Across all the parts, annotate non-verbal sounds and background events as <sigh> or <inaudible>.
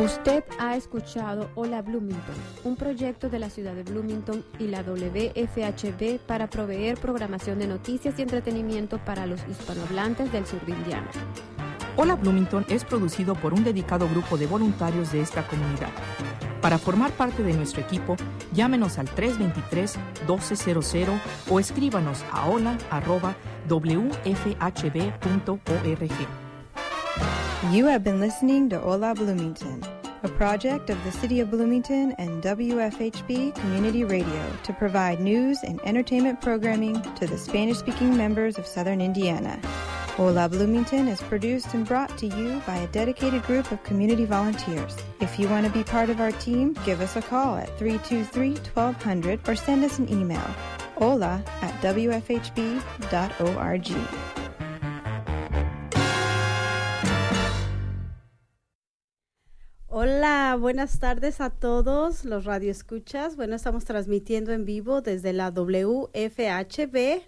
Usted ha escuchado Hola Bloomington, un proyecto de la ciudad de Bloomington y la WFHB para proveer programación de noticias y entretenimiento para los hispanohablantes del sur de Indiana. Hola Bloomington es producido por un dedicado grupo de voluntarios de esta comunidad. Para formar parte de nuestro equipo, llámenos al 323-1200 o escríbanos a hola.wfhb.org. You have been listening to Hola Bloomington, a project of the City of Bloomington and WFHB Community Radio to provide news and entertainment programming to the Spanish speaking members of Southern Indiana. Hola Bloomington is produced and brought to you by a dedicated group of community volunteers. If you want to be part of our team, give us a call at 323 1200 or send us an email hola at wfhb.org. Hola, buenas tardes a todos los radioescuchas. Bueno, estamos transmitiendo en vivo desde la WFHB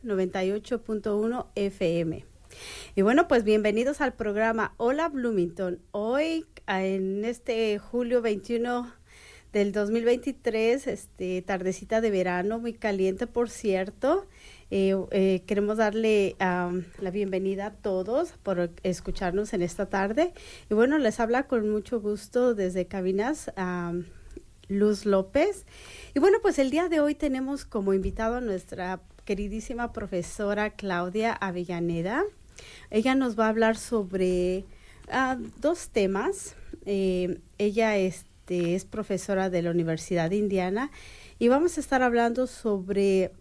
98.1 FM. Y bueno, pues bienvenidos al programa Hola Bloomington. Hoy, en este julio 21 del 2023, este, tardecita de verano, muy caliente, por cierto. Eh, eh, queremos darle la bienvenida a todos por escucharnos en esta tarde. Y bueno, les habla con mucho gusto desde Cabinas Luz López. Y bueno, pues el día de hoy tenemos como invitado a nuestra queridísima profesora Claudia Avellaneda. Ella nos va a hablar sobre ah, dos temas. Eh, ella este, es profesora de la Universidad de Indiana y vamos a estar hablando sobre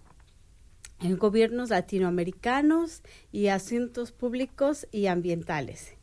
en gobiernos latinoamericanos y asuntos públicos y ambientales.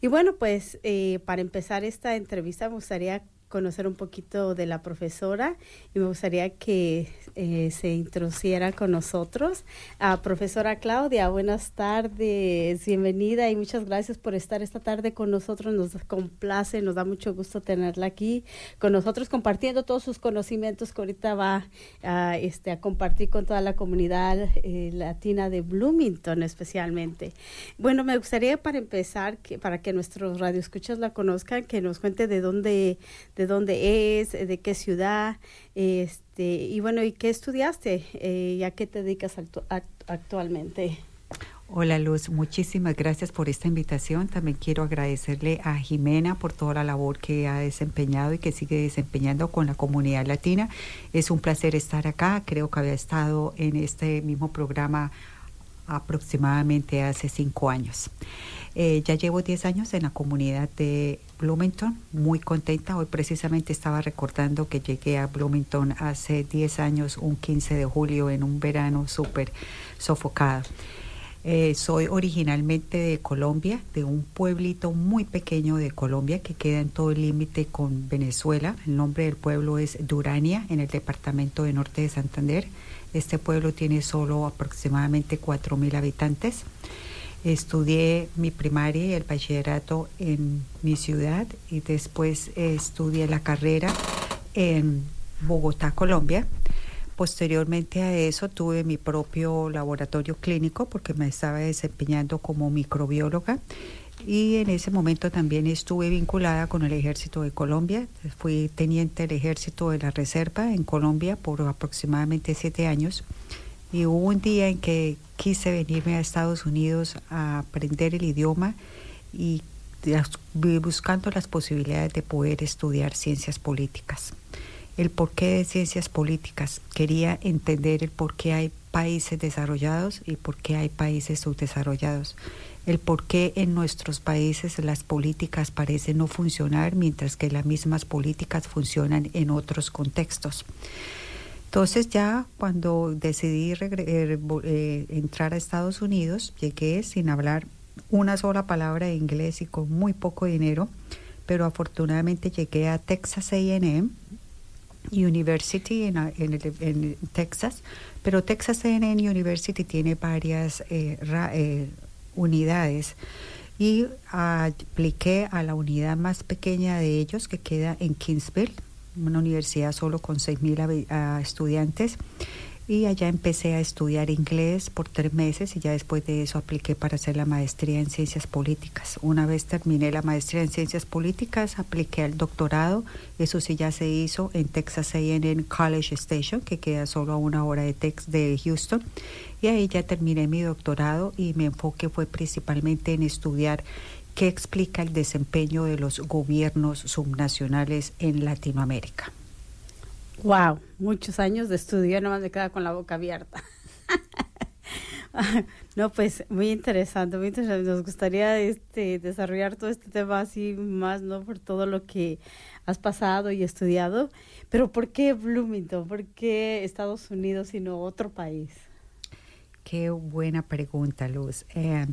Y bueno, pues eh, para empezar esta entrevista me gustaría conocer un poquito de la profesora y me gustaría que eh, se introduciera con nosotros. a profesora Claudia, buenas tardes, bienvenida y muchas gracias por estar esta tarde con nosotros. Nos complace, nos da mucho gusto tenerla aquí con nosotros compartiendo todos sus conocimientos que ahorita va a, este, a compartir con toda la comunidad eh, latina de Bloomington especialmente. Bueno, me gustaría para empezar, que, para que nuestros radioescuchas la conozcan, que nos cuente de dónde de dónde es, de qué ciudad, este, y bueno, ¿y qué estudiaste eh, y a qué te dedicas actualmente? Hola Luz, muchísimas gracias por esta invitación. También quiero agradecerle a Jimena por toda la labor que ha desempeñado y que sigue desempeñando con la comunidad latina. Es un placer estar acá. Creo que había estado en este mismo programa aproximadamente hace cinco años. Eh, ya llevo 10 años en la comunidad de Bloomington, muy contenta. Hoy precisamente estaba recordando que llegué a Bloomington hace 10 años, un 15 de julio, en un verano súper sofocado. Eh, soy originalmente de Colombia, de un pueblito muy pequeño de Colombia que queda en todo el límite con Venezuela. El nombre del pueblo es Durania, en el departamento de Norte de Santander. Este pueblo tiene solo aproximadamente 4.000 habitantes. Estudié mi primaria y el bachillerato en mi ciudad y después estudié la carrera en Bogotá, Colombia. Posteriormente a eso tuve mi propio laboratorio clínico porque me estaba desempeñando como microbióloga y en ese momento también estuve vinculada con el ejército de Colombia. Fui teniente del ejército de la reserva en Colombia por aproximadamente siete años y hubo un día en que quise venirme a Estados Unidos a aprender el idioma y buscando las posibilidades de poder estudiar ciencias políticas. El porqué de ciencias políticas. Quería entender el por qué hay países desarrollados y por qué hay países subdesarrollados. El por qué en nuestros países las políticas parecen no funcionar mientras que las mismas políticas funcionan en otros contextos. Entonces ya cuando decidí eh, eh, entrar a Estados Unidos, llegué sin hablar una sola palabra de inglés y con muy poco dinero, pero afortunadamente llegué a Texas AM University en, Texas, pero Texas AM University tiene varias eh, unidades y apliqué a la unidad más pequeña de ellos que queda en Kingsville una universidad solo con 6.000 estudiantes. Y allá empecé a estudiar inglés por tres meses y ya después de eso apliqué para hacer la maestría en ciencias políticas. Una vez terminé la maestría en ciencias políticas, apliqué al doctorado, eso sí ya se hizo en Texas A&M College Station, que queda solo a una hora de, Tex de Houston, y ahí ya terminé mi doctorado y mi enfoque fue principalmente en estudiar qué explica el desempeño de los gobiernos subnacionales en Latinoamérica. Wow, muchos años de estudio, nomás me queda con la boca abierta. <laughs> no, pues muy interesante, muy interesante. Nos gustaría este, desarrollar todo este tema así más, ¿no? Por todo lo que has pasado y estudiado. Pero ¿por qué Bloomington? ¿Por qué Estados Unidos y no otro país? Qué buena pregunta, Luz. Eh,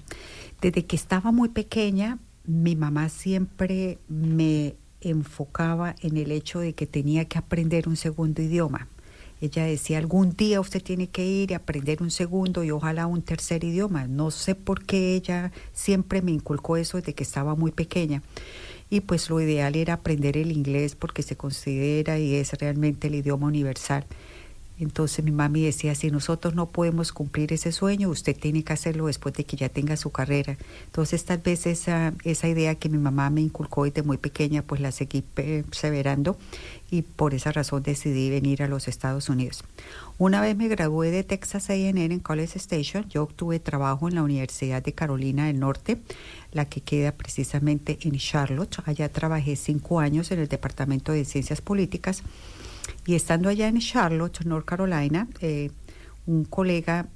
desde que estaba muy pequeña, mi mamá siempre me enfocaba en el hecho de que tenía que aprender un segundo idioma. Ella decía, algún día usted tiene que ir y aprender un segundo y ojalá un tercer idioma. No sé por qué ella siempre me inculcó eso desde que estaba muy pequeña. Y pues lo ideal era aprender el inglés porque se considera y es realmente el idioma universal. Entonces mi mami decía, si nosotros no podemos cumplir ese sueño, usted tiene que hacerlo después de que ya tenga su carrera. Entonces tal vez esa, esa idea que mi mamá me inculcó desde muy pequeña, pues la seguí perseverando y por esa razón decidí venir a los Estados Unidos. Una vez me gradué de Texas A&M en College Station, yo obtuve trabajo en la Universidad de Carolina del Norte, la que queda precisamente en Charlotte. Allá trabajé cinco años en el Departamento de Ciencias Políticas y estando allá en Charlotte, North Carolina, eh, un colega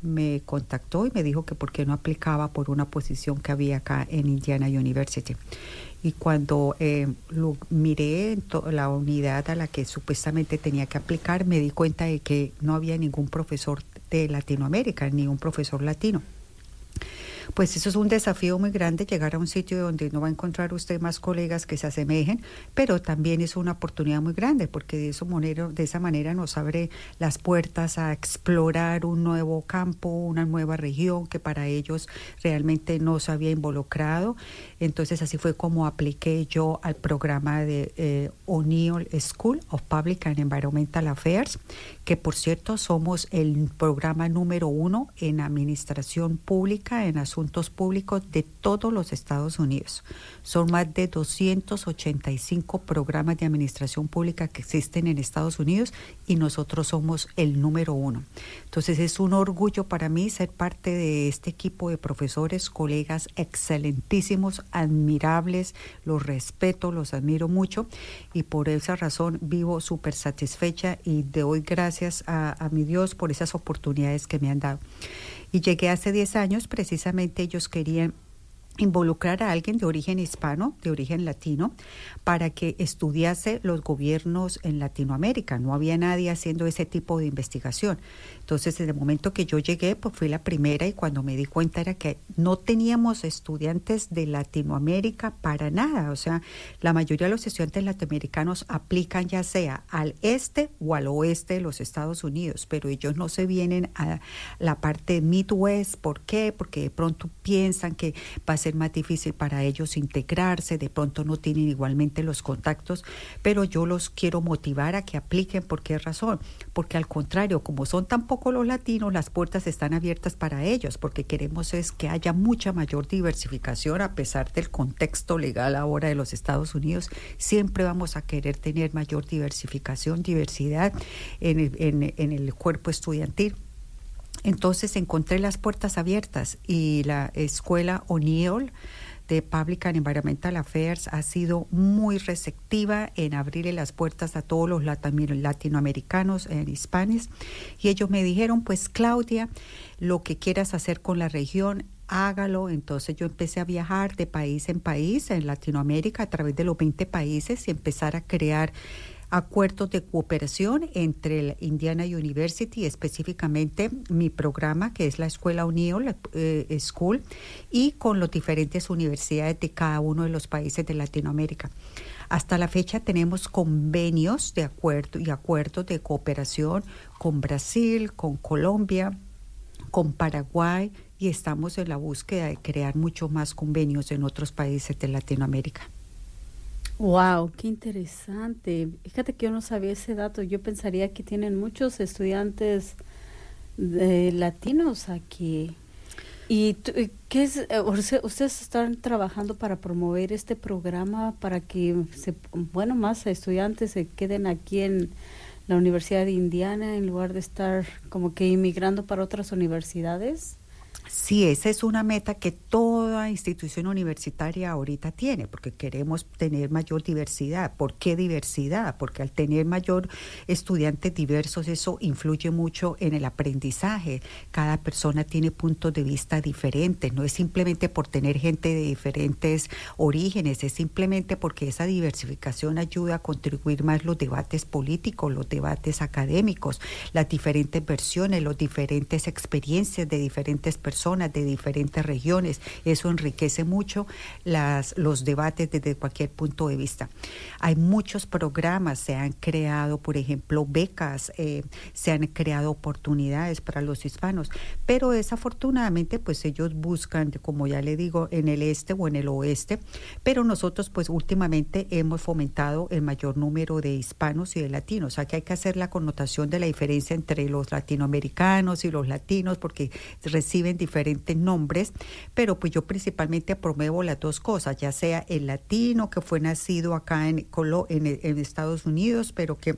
me contactó y me dijo que por qué no aplicaba por una posición que había acá en Indiana University. Y cuando eh, lo miré en la unidad a la que supuestamente tenía que aplicar, me di cuenta de que no había ningún profesor de Latinoamérica, ni un profesor latino pues eso es un desafío muy grande, llegar a un sitio donde no va a encontrar usted más colegas que se asemejen, pero también es una oportunidad muy grande porque de, eso manera, de esa manera nos abre las puertas a explorar un nuevo campo, una nueva región que para ellos realmente no se había involucrado. Entonces así fue como apliqué yo al programa de eh, O'Neill School of Public and Environmental Affairs, que por cierto somos el programa número uno en administración pública, en asuntos asuntos públicos de todos los Estados Unidos. Son más de 285 programas de administración pública que existen en Estados Unidos y nosotros somos el número uno. Entonces es un orgullo para mí ser parte de este equipo de profesores, colegas excelentísimos, admirables, los respeto, los admiro mucho y por esa razón vivo súper satisfecha y doy gracias a, a mi Dios por esas oportunidades que me han dado. Y llegué hace 10 años, precisamente ellos querían involucrar a alguien de origen hispano, de origen latino, para que estudiase los gobiernos en Latinoamérica. No había nadie haciendo ese tipo de investigación. Entonces, desde el momento que yo llegué, pues fui la primera y cuando me di cuenta era que no teníamos estudiantes de Latinoamérica para nada. O sea, la mayoría de los estudiantes latinoamericanos aplican ya sea al este o al oeste de los Estados Unidos, pero ellos no se vienen a la parte Midwest. ¿Por qué? Porque de pronto piensan que va a ser más difícil para ellos integrarse, de pronto no tienen igualmente los contactos, pero yo los quiero motivar a que apliquen. ¿Por qué razón? Porque al contrario, como son tan los latinos, las puertas están abiertas para ellos, porque queremos es que haya mucha mayor diversificación a pesar del contexto legal ahora de los Estados Unidos. Siempre vamos a querer tener mayor diversificación, diversidad en el, en el cuerpo estudiantil. Entonces encontré las puertas abiertas y la escuela O'Neill de Public and Environmental Affairs ha sido muy receptiva en abrirle las puertas a todos los latinoamericanos en hispanes y ellos me dijeron, pues Claudia, lo que quieras hacer con la región, hágalo. Entonces yo empecé a viajar de país en país en Latinoamérica a través de los 20 países y empezar a crear acuerdos de cooperación entre la Indiana University, específicamente mi programa, que es la Escuela O'Neill eh, School, y con las diferentes universidades de cada uno de los países de Latinoamérica. Hasta la fecha tenemos convenios de acuerdo y acuerdos de cooperación con Brasil, con Colombia, con Paraguay y estamos en la búsqueda de crear muchos más convenios en otros países de Latinoamérica. Wow, qué interesante. Fíjate que yo no sabía ese dato. Yo pensaría que tienen muchos estudiantes de latinos aquí. ¿Y qué es? Eh, ustedes están trabajando para promover este programa para que, se, bueno, más estudiantes se queden aquí en la Universidad de Indiana en lugar de estar como que inmigrando para otras universidades? Sí, esa es una meta que toda institución universitaria ahorita tiene, porque queremos tener mayor diversidad. ¿Por qué diversidad? Porque al tener mayor estudiantes diversos, eso influye mucho en el aprendizaje. Cada persona tiene puntos de vista diferentes. No es simplemente por tener gente de diferentes orígenes, es simplemente porque esa diversificación ayuda a contribuir más los debates políticos, los debates académicos, las diferentes versiones, las diferentes experiencias de diferentes personas de diferentes regiones. Eso enriquece mucho las, los debates desde cualquier punto de vista. Hay muchos programas, se han creado, por ejemplo, becas, eh, se han creado oportunidades para los hispanos, pero desafortunadamente pues ellos buscan, como ya le digo, en el este o en el oeste, pero nosotros pues últimamente hemos fomentado el mayor número de hispanos y de latinos. Que hay que hacer la connotación de la diferencia entre los latinoamericanos y los latinos porque reciben diferentes nombres, pero pues yo principalmente promuevo las dos cosas, ya sea el latino que fue nacido acá en, en, en Estados Unidos, pero que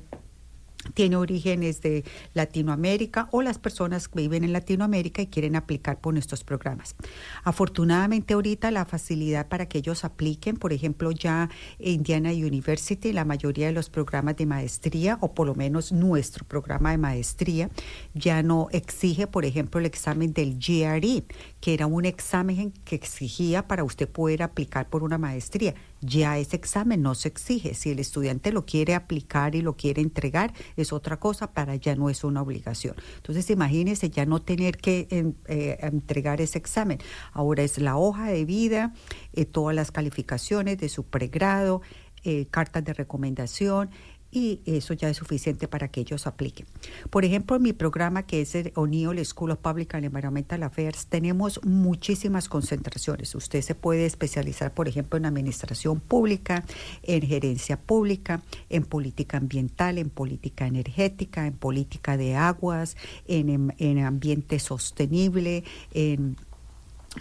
tiene orígenes de Latinoamérica o las personas que viven en Latinoamérica y quieren aplicar por nuestros programas. Afortunadamente ahorita la facilidad para que ellos apliquen, por ejemplo, ya Indiana University, la mayoría de los programas de maestría o por lo menos nuestro programa de maestría ya no exige, por ejemplo, el examen del GRE, que era un examen que exigía para usted poder aplicar por una maestría ya ese examen no se exige. Si el estudiante lo quiere aplicar y lo quiere entregar, es otra cosa, para ya no es una obligación. Entonces, imagínese ya no tener que eh, entregar ese examen. Ahora es la hoja de vida, eh, todas las calificaciones de su pregrado, eh, cartas de recomendación y eso ya es suficiente para que ellos apliquen. Por ejemplo, en mi programa que es el O'Neill School of Public and Environmental Affairs, tenemos muchísimas concentraciones. Usted se puede especializar, por ejemplo, en administración pública, en gerencia pública, en política ambiental, en política energética, en política de aguas, en, en ambiente sostenible, en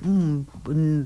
mm,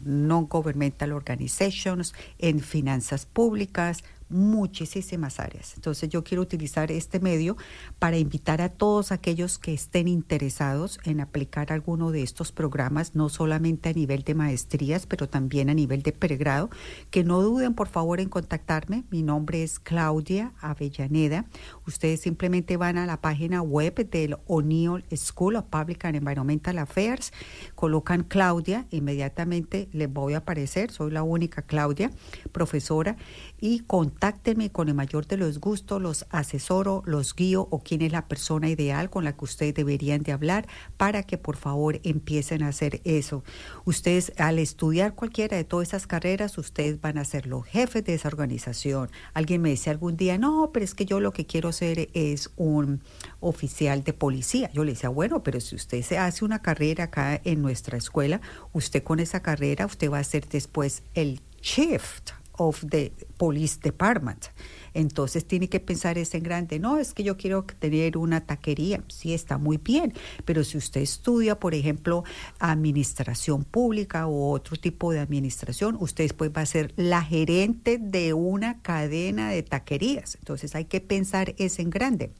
non-governmental organizations, en finanzas públicas, muchísimas áreas. Entonces yo quiero utilizar este medio para invitar a todos aquellos que estén interesados en aplicar alguno de estos programas, no solamente a nivel de maestrías, pero también a nivel de pregrado, que no duden por favor en contactarme. Mi nombre es Claudia Avellaneda. Ustedes simplemente van a la página web del O'Neill School of Public and Environmental Affairs, colocan Claudia, inmediatamente les voy a aparecer, soy la única Claudia, profesora, y contáctenme con el mayor de los gustos, los asesoro, los guío o quién es la persona ideal con la que ustedes deberían de hablar para que por favor empiecen a hacer eso. Ustedes al estudiar cualquiera de todas esas carreras, ustedes van a ser los jefes de esa organización. Alguien me dice algún día, no, pero es que yo lo que quiero ser es un oficial de policía. Yo le decía, bueno, pero si usted se hace una carrera acá en nuestra escuela, usted con esa carrera, usted va a ser después el shift of the police department. Entonces tiene que pensar ese en grande. No, es que yo quiero tener una taquería. Sí, está muy bien. Pero si usted estudia, por ejemplo, administración pública u otro tipo de administración, usted después va a ser la gerente de una cadena de taquerías. Entonces hay que pensar ese en grande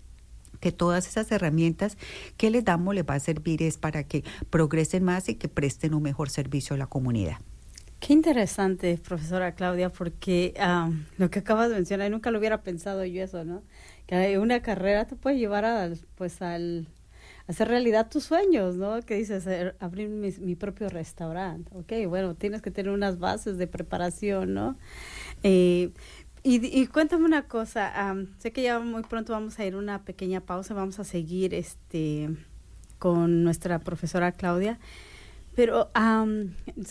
que todas esas herramientas que les damos les va a servir es para que progresen más y que presten un mejor servicio a la comunidad. Qué interesante, profesora Claudia, porque lo que acabas de mencionar, nunca lo hubiera pensado yo eso, ¿no? Que una carrera te puede llevar a, pues, al hacer realidad tus sueños, ¿no? Que dices, er, abrir mi, propio restaurante, ok, bueno, tienes que tener unas bases de preparación, ¿no? Eh, y, cuéntame una cosa, sé que ya muy pronto vamos a ir a una pequeña pausa, vamos a seguir este con nuestra profesora Claudia. Pero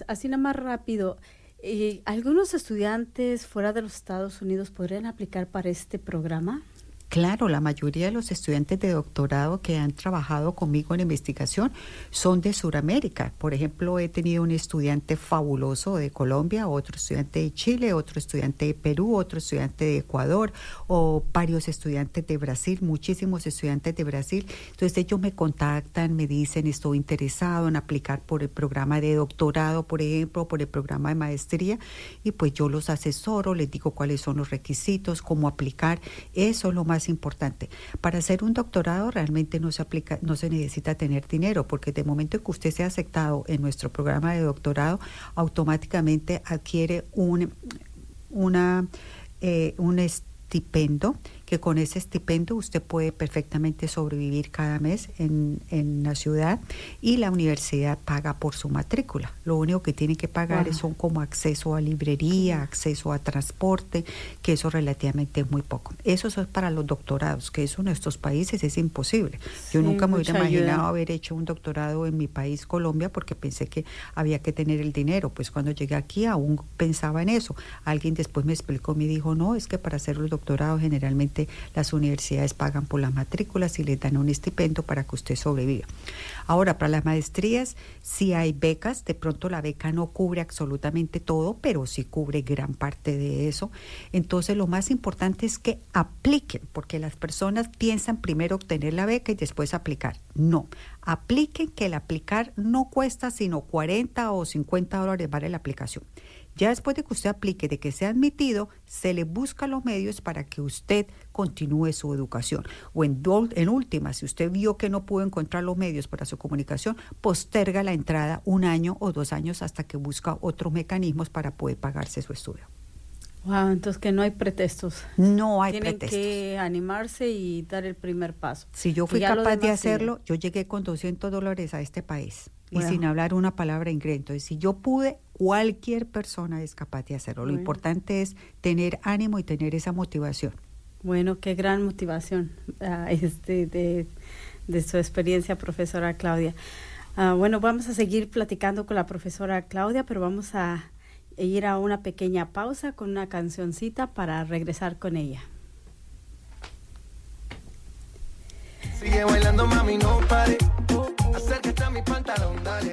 así nada más rápido, eh, ¿algunos estudiantes fuera de los Estados Unidos podrían aplicar para este programa? Claro, la mayoría de los estudiantes de doctorado que han trabajado conmigo en investigación son de Sudamérica. Por ejemplo, he tenido un estudiante fabuloso de Colombia, otro estudiante de Chile, otro estudiante de Perú, otro estudiante de Ecuador o varios estudiantes de Brasil, muchísimos estudiantes de Brasil. Entonces ellos me contactan, me dicen estoy interesado en aplicar por el programa de doctorado, por ejemplo, por el programa de maestría y pues yo los asesoro, les digo cuáles son los requisitos, cómo aplicar. Eso es lo más importante. Para hacer un doctorado realmente no se aplica, no se necesita tener dinero, porque de momento que usted sea aceptado en nuestro programa de doctorado, automáticamente adquiere un una eh, un estipendo que con ese estipendo usted puede perfectamente sobrevivir cada mes en, en, la ciudad y la universidad paga por su matrícula. Lo único que tiene que pagar es son como acceso a librería, acceso a transporte, que eso relativamente es muy poco. Eso es para los doctorados, que eso en estos países es imposible. Yo nunca me hubiera imaginado haber hecho un doctorado en mi país, Colombia, porque pensé que había que tener el dinero. Pues cuando llegué aquí aún pensaba en eso. Alguien después me explicó, me dijo, no, es que para hacer los doctorados generalmente las universidades pagan por las matrículas y les dan un estipendio para que usted sobreviva. Ahora, para las maestrías, si hay becas, de pronto la beca no cubre absolutamente todo, pero sí cubre gran parte de eso. Entonces, lo más importante es que apliquen, porque las personas piensan primero obtener la beca y después aplicar. No, apliquen que el aplicar no cuesta sino 40 o 50 dólares vale la aplicación. Ya después de que usted aplique, de que sea admitido, se le busca los medios para que usted continúe su educación. O en, en última, si usted vio que no pudo encontrar los medios para su comunicación, posterga la entrada un año o dos años hasta que busca otros mecanismos para poder pagarse su estudio. Wow, entonces que no hay pretextos. No hay Tienen que animarse y dar el primer paso. Si yo fui capaz de hacerlo, yo llegué con 200 dólares a este país y sin hablar una palabra inglés. Entonces, si yo pude, cualquier persona es capaz de hacerlo. Lo importante es tener ánimo y tener esa motivación. Bueno, qué gran motivación uh, este, de, de, su experiencia, profesora Claudia. Uh, bueno, vamos a seguir platicando con la profesora Claudia, pero vamos a ir a una pequeña pausa con una cancioncita para regresar con ella. Sigue bailando, mami, no pare. Acércate a mi pantalón, dale.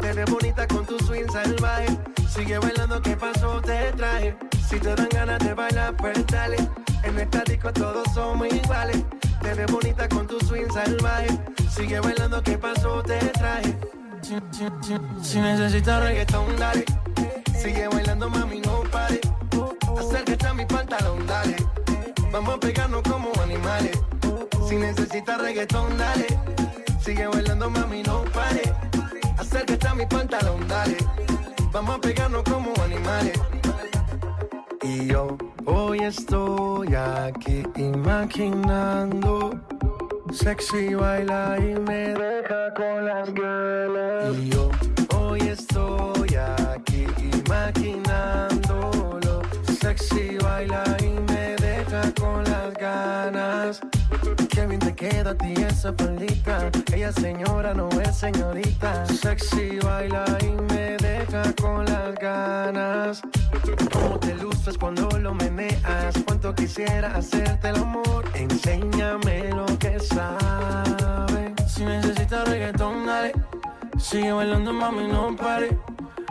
Te ves bonita con tu swing salvaje. Sigue bailando, ¿qué pasó? Te traje. Si te dan ganas de bailar, pues dale. En el estático todos somos iguales. Te ves bonita con tu swing salvaje. Sigue bailando, ¿qué pasó? Te traje. Si, necesitas reggaetón, dale. Sigue bailando, mami, no pare. Acércate a mi pantalón, dale. Vamos a pegarnos como animales. Si necesitas reggaetón, dale. Sigue bailando, mami, no pare. Acércate a mi pantalón, dale. Vamos a pegarnos como animales. Y yo hoy estoy aquí imaginando. Sexy baila y me deja con las ganas. Y yo hoy estoy aquí imaginándolo. Sexy baila y me deja con las ganas. Qué bien te queda a ti esa faldita. Ella señora no es señorita. Sexy baila y me deja con las ganas. Cómo te luces cuando lo meneas. Cuánto quisiera hacerte el amor. Enséñame lo que sabes. Si necesitas reggaetón, dale. Sigue bailando, mami, no pare.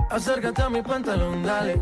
Acércate a mi pantalón, dale.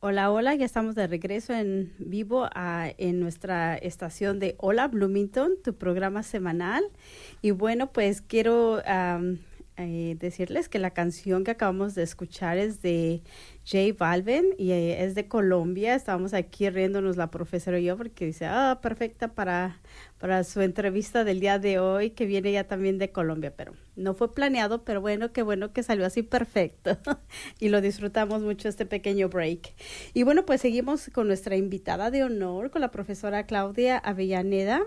Hola, hola, ya estamos de regreso en vivo a, en nuestra estación de Hola Bloomington, tu programa semanal. Y bueno, pues quiero am, eh, decirles que la canción que acabamos de escuchar es de J Balvin y eh, es de Colombia. Estábamos aquí riéndonos la profesora y yo porque dice, ah, perfecta para, para su entrevista del día de hoy, que viene ya también de Colombia, pero no fue planeado, pero bueno, qué bueno que salió así perfecto <laughs> y lo disfrutamos mucho este pequeño break. Y bueno, pues seguimos con nuestra invitada de honor, con la profesora Claudia Avellaneda.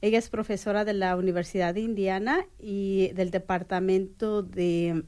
Ella es profesora de la Universidad de Indiana y del Departamento de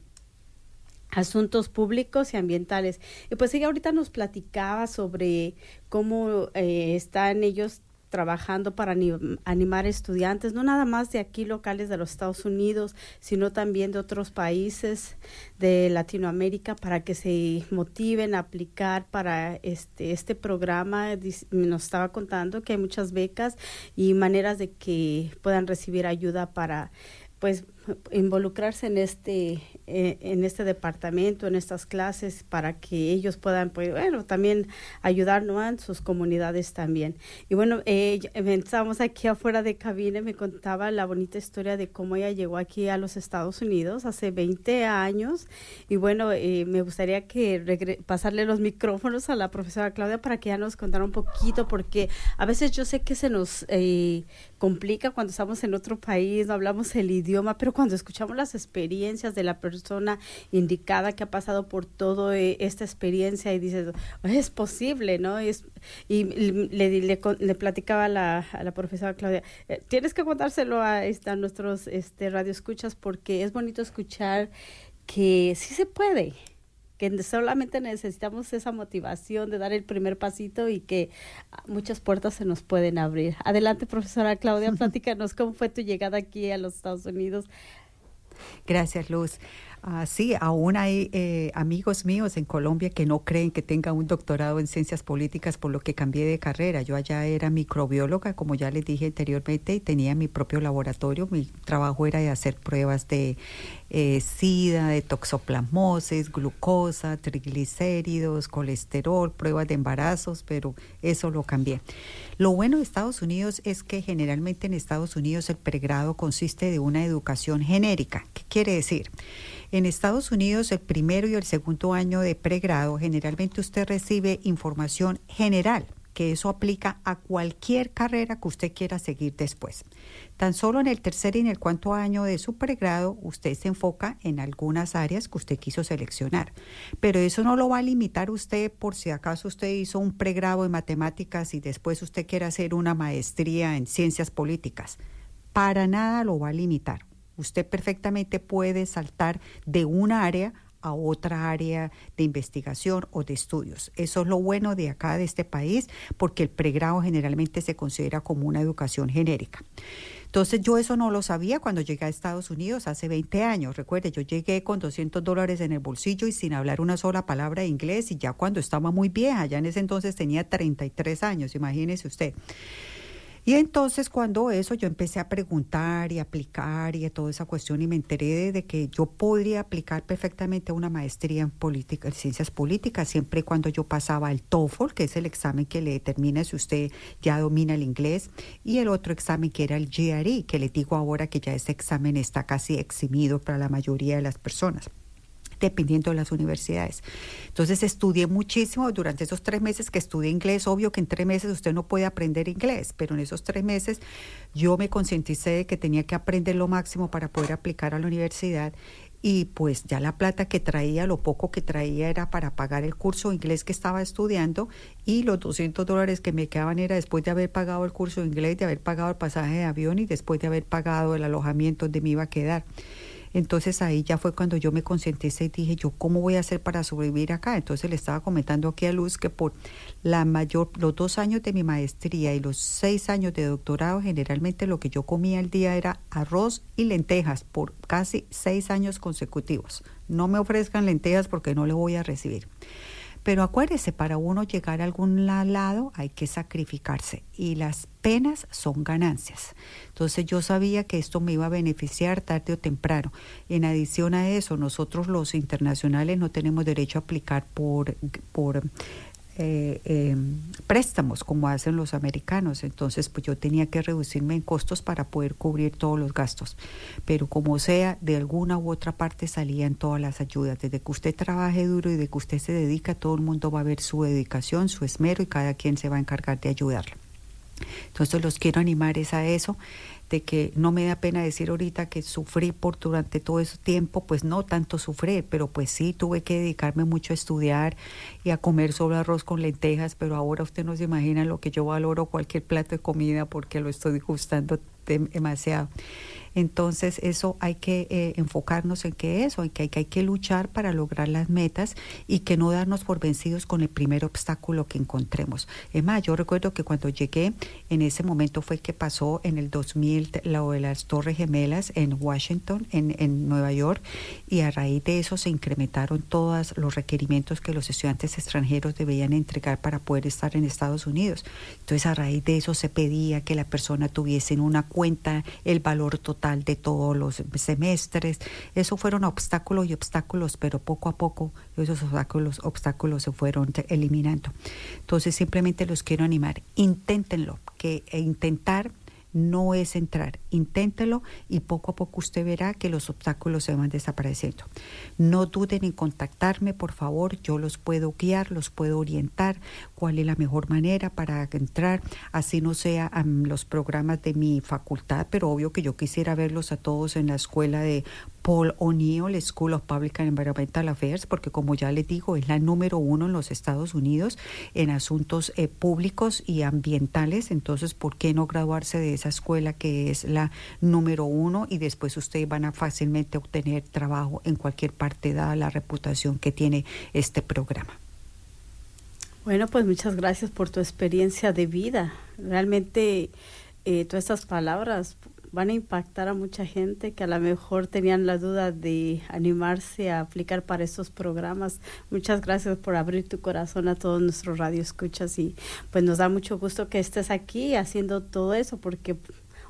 asuntos públicos y ambientales. Y pues ella ahorita nos platicaba sobre cómo eh, están ellos trabajando para anim- animar estudiantes, no nada más de aquí locales de los Estados Unidos, sino también de otros países de Latinoamérica para que se motiven a aplicar para este, este programa. Nos estaba contando que hay muchas becas y maneras de que puedan recibir ayuda para pues involucrarse en este eh, en este departamento en estas clases para que ellos puedan pues bueno también ayudar ¿no? en sus comunidades también y bueno eh, estábamos aquí afuera de cabina me contaba la bonita historia de cómo ella llegó aquí a los Estados Unidos hace 20 años y bueno eh, me gustaría que pasarle los micrófonos a la profesora Claudia para que ella nos contara un poquito porque a veces yo sé que se nos eh, complica cuando estamos en otro país, no hablamos el idioma, pero cuando escuchamos las experiencias de la persona indicada que ha pasado por toda esta experiencia y dices, es posible, ¿no? Es, y le, le, le, platicaba a la, la profesora Claudia, eh, tienes que contárselo a, esta, a nuestros este, radioescuchas porque es bonito escuchar que sí se puede, que solamente necesitamos esa motivación de dar el primer pasito y que ah, muchas puertas se nos pueden abrir. Adelante, profesora Claudia, <laughs> platícanos cómo fue tu llegada aquí a los Estados Unidos. Gracias, Luz. Ah, sí, aún hay eh, amigos míos en Colombia que no creen que tenga un doctorado en ciencias políticas por lo que cambié de carrera. Yo allá era microbióloga, como ya les dije anteriormente, y tenía mi propio laboratorio. Mi trabajo era de hacer pruebas de eh, SIDA, de toxoplasmosis, glucosa, triglicéridos, colesterol, pruebas de embarazos, pero eso lo cambié. Lo bueno de Estados Unidos es que generalmente en Estados Unidos el pregrado consiste de una educación genérica. ¿Qué quiere decir? En Estados Unidos el primero y el segundo año de pregrado generalmente usted recibe información general, que eso aplica a cualquier carrera que usted quiera seguir después. Tan solo en el tercer y en el cuarto año de su pregrado usted se enfoca en algunas áreas que usted quiso seleccionar, pero eso no lo va a limitar usted por si acaso usted hizo un pregrado en matemáticas y después usted quiere hacer una maestría en ciencias políticas. Para nada lo va a limitar. Usted perfectamente puede saltar de una área a otra área de investigación o de estudios. Eso es lo bueno de acá, de este país, porque el pregrado generalmente se considera como una educación genérica. Entonces yo eso no lo sabía cuando llegué a Estados Unidos hace 20 años. Recuerde, yo llegué con 200 dólares en el bolsillo y sin hablar una sola palabra de inglés y ya cuando estaba muy vieja, ya en ese entonces tenía 33 años, imagínese usted. Y entonces cuando eso yo empecé a preguntar y aplicar y toda esa cuestión y me enteré de, que yo podría aplicar perfectamente una maestría en política, en ciencias políticas, siempre y cuando yo pasaba el TOEFL, que es el examen que le determina si usted ya domina el inglés, y el otro examen que era el GRE, que le digo ahora que ya ese examen está casi eximido para la mayoría de las personas dependiendo de las universidades. Entonces estudié muchísimo durante esos tres meses que estudié inglés. Obvio que en tres meses usted no puede aprender inglés, pero en esos tres meses yo me concienticé de que tenía que aprender lo máximo para poder aplicar a la universidad y pues ya la plata que traía, lo poco que traía era para pagar el curso de inglés que estaba estudiando y los 200 dólares que me quedaban era después de haber pagado el curso de inglés, de haber pagado el pasaje de avión y después de haber pagado el alojamiento donde me iba a quedar. Entonces ahí ya fue cuando yo me concienticé y dije, yo cómo voy a hacer para sobrevivir acá. Entonces le estaba comentando aquí a Luz que por la mayor, los dos años de mi maestría y los seis años de doctorado, generalmente lo que yo comía al día era arroz y lentejas por casi seis años consecutivos. No me ofrezcan lentejas porque no le voy a recibir. Pero acuérdese, para uno llegar a algún lado hay que sacrificarse y las penas son ganancias. Entonces yo sabía que esto me iba a beneficiar tarde o temprano. En adición a eso, nosotros los internacionales no tenemos derecho a aplicar por, por eh, em, préstamos como hacen los americanos. Entonces, pues yo tenía que reducirme en costos para poder cubrir todos los gastos. Pero como sea, de alguna u otra parte salían todas las ayudas. Desde que usted trabaje duro y de que usted se dedica, todo el mundo va a ver su dedicación, su esmero y cada quien se va a encargar de ayudarle. Entonces los quiero animar es a eso de que no me da pena decir ahorita que sufrí por durante todo ese tiempo, pues no tanto sufrí, pero pues sí tuve que dedicarme mucho a estudiar y a comer solo arroz con lentejas, pero ahora usted no se imagina lo que yo valoro cualquier plato de comida porque lo estoy gustando demasiado. Entonces eso hay que eh, enfocarnos en que eso, en que hay, que luchar para lograr las metas y que no darnos por vencidos con el primer obstáculo que encontremos. Es más, yo recuerdo que cuando llegué, en ese momento fue que pasó en el 2000 lo de las Torres Gemelas en Washington, en, en Nueva York, y a raíz de eso se incrementaron todos los requerimientos que los estudiantes extranjeros debían entregar para poder estar en Estados Unidos. Entonces a raíz de eso se pedía que la persona tuviese en una cuenta el valor total de todos los semestres. Eso fueron obstáculos y obstáculos, pero poco a poco esos obstáculos, obstáculos se fueron eliminando. Entonces simplemente los quiero animar, inténtenlo, que e intentar no es entrar. Inténtelo y poco a poco usted verá que los obstáculos se van desapareciendo. No duden en contactarme, por favor. Yo los puedo guiar, los puedo orientar cuál es la mejor manera para entrar, así no sea a los programas de mi facultad, pero obvio que yo quisiera verlos a todos en la escuela de Paul O'Neill School of Public and Environmental Affairs, porque como ya les digo, es la número uno en los Estados Unidos en asuntos eh, públicos y ambientales. Entonces, ¿por qué no graduarse de esa escuela que es la número uno y después ustedes van a fácilmente obtener trabajo en cualquier parte dada la reputación que tiene este programa? Bueno, pues muchas gracias por tu experiencia de vida. Realmente eh, todas estas palabras van a impactar a mucha gente que a lo mejor tenían la duda de animarse a aplicar para estos programas. Muchas gracias por abrir tu corazón a todos nuestros radioescuchas y pues nos da mucho gusto que estés aquí haciendo todo eso porque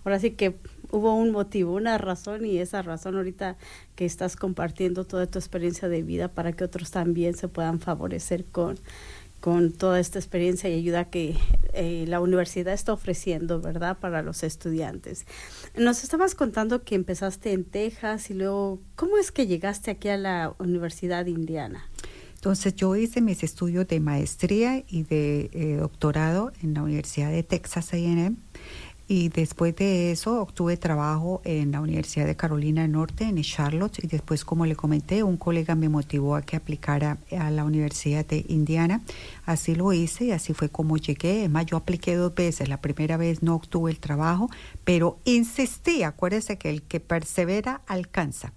ahora sí que hubo un motivo, una razón y esa razón ahorita que estás compartiendo toda tu experiencia de vida para que otros también se puedan favorecer con con toda esta experiencia y ayuda que eh, la universidad está ofreciendo, ¿verdad?, para los estudiantes. Nos estabas contando que empezaste en Texas y luego, ¿cómo es que llegaste aquí a la Universidad de Indiana? Entonces yo hice mis estudios de maestría y de eh, doctorado en la Universidad de Texas A&M y después de eso obtuve trabajo en la Universidad de Carolina del Norte, en Charlotte, y después, como le comenté, un colega me motivó a que aplicara a la Universidad de Indiana. Así lo hice y así fue como llegué. Además, yo apliqué dos veces. La primera vez no obtuve el trabajo, pero insistí. Acuérdese que el que persevera alcanza.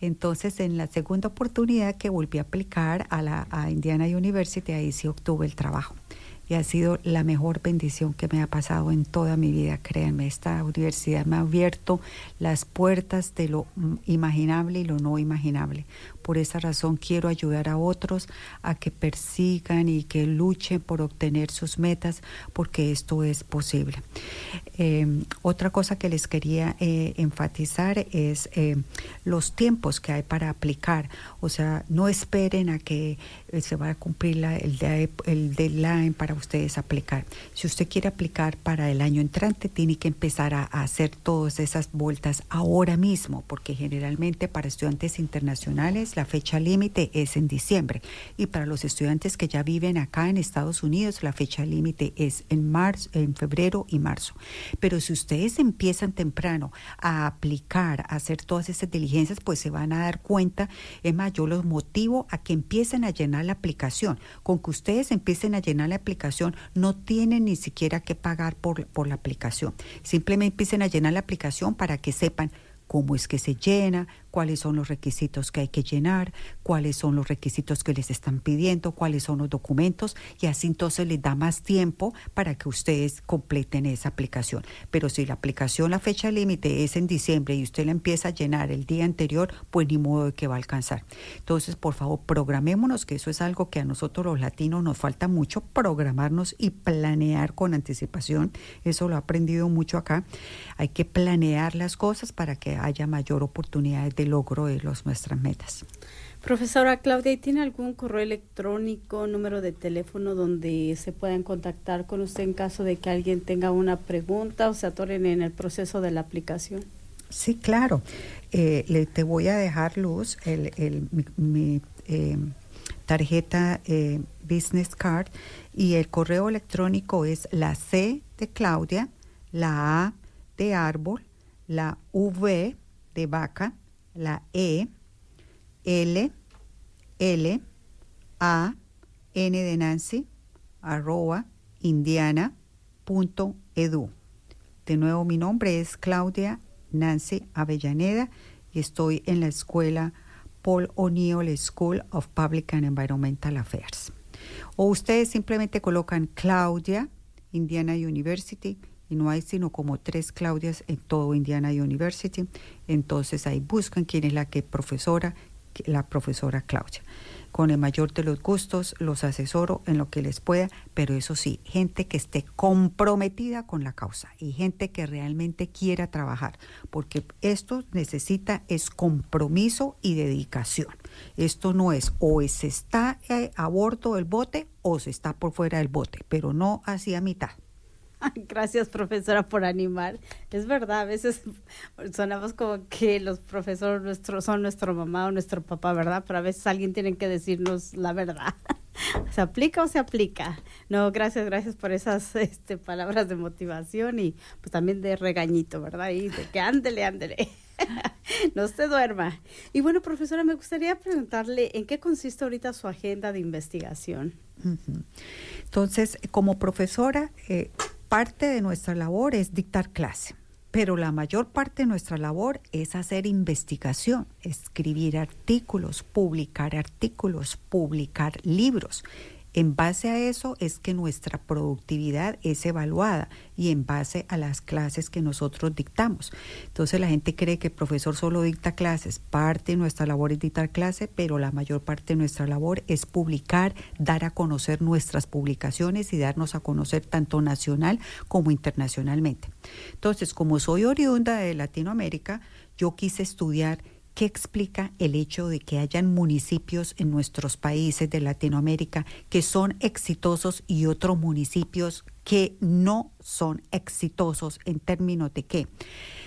Entonces, en la segunda oportunidad que volví a aplicar a la a Indiana University, ahí sí obtuve el trabajo y ha sido la mejor bendición que me ha pasado en toda mi vida, créanme. Esta universidad me ha abierto las puertas de lo imaginable y lo no imaginable. Por esa razón quiero ayudar a otros a que persigan y que luchen por obtener sus metas, porque esto es posible. Eh, otra cosa que les quería eh, enfatizar es eh, los tiempos que hay para aplicar. O sea, no esperen a que se vaya a cumplir el, el deadline para ustedes aplicar. Si usted quiere aplicar para el año entrante, tiene que empezar a, a hacer todas esas vueltas ahora mismo, porque generalmente para estudiantes internacionales la fecha límite es en diciembre y para los estudiantes que ya viven acá en Estados Unidos la fecha límite es en marzo, en febrero y marzo. Pero si ustedes empiezan temprano a aplicar, a hacer todas esas diligencias, pues se van a dar cuenta. Es más, yo los motivo a que empiecen a llenar la aplicación. Con que ustedes empiecen a llenar la aplicación, no tienen ni siquiera que pagar por, por la aplicación. Simplemente empiecen a llenar la aplicación para que sepan cómo es que se llena, cuáles son los requisitos que hay que llenar, cuáles son los requisitos que les están pidiendo, cuáles son los documentos y así entonces les da más tiempo para que ustedes completen esa aplicación. Pero si la aplicación, la fecha límite es en diciembre y usted la empieza a llenar el día anterior, pues ni modo de que va a alcanzar. Entonces, por favor, programémonos, que eso es algo que a nosotros los latinos nos falta mucho, programarnos y planear con anticipación. Eso lo he aprendido mucho acá. Hay que planear las cosas para que haya mayor oportunidad de de logro de los, nuestras metas. Profesora Claudia, ¿y tiene algún correo electrónico, número de teléfono donde se puedan contactar con usted en caso de que alguien tenga una pregunta o se atoren en el proceso de la aplicación? Sí, claro. Eh, le, te voy a dejar, Luz, el, el, mi, mi eh, tarjeta eh, business card y el correo electrónico es la C de Claudia, la A de árbol, la V de vaca, la E, L, L, A, N de Nancy, arroba, indiana, punto edu. De nuevo, mi nombre es Claudia Nancy Avellaneda y estoy en la escuela Paul O'Neill School of Public and Environmental Affairs. O ustedes simplemente colocan Claudia, Indiana University, no hay sino como tres Claudias en todo Indiana University. Entonces ahí buscan quién es la que profesora, la profesora Claudia. Con el mayor de los gustos los asesoro en lo que les pueda, pero eso sí, gente que esté comprometida con la causa y gente que realmente quiera trabajar, porque esto necesita es compromiso y dedicación. Esto no es o se está eh, a bordo del bote o se está por fuera del bote, pero no hacia mitad. <laughs> Gracias, profesora, por animar. Es verdad, a veces sonamos como que los profesores nuestros son nuestro mamá o nuestro papá, ¿verdad? Pero a veces alguien tiene que decirnos la verdad. <laughs> ¿Se aplica o se aplica? No, gracias, gracias por esas este, palabras de motivación y pues también de regañito, ¿verdad? Y de que ándele, ándele. <laughs> no se duerma. Y bueno, profesora, me gustaría preguntarle en qué consiste ahorita su agenda de investigación. Entonces, como profesora, eh, parte de nuestra labor es dictar clase, pero la mayor parte de nuestra labor es hacer investigación, escribir artículos, publicar artículos, publicar libros. En base a eso es que nuestra productividad es evaluada y en base a las clases que nosotros dictamos. Entonces la gente cree que el profesor solo dicta clases. Parte de nuestra labor es dictar clase, pero la mayor parte de nuestra labor es publicar, dar a conocer nuestras publicaciones y darnos a conocer tanto nacional como internacionalmente. Entonces, como soy oriunda de Latinoamérica, yo quise estudiar ¿Qué explica el hecho de que hayan municipios en nuestros países de Latinoamérica que son exitosos y otros municipios que no son exitosos en términos de qué?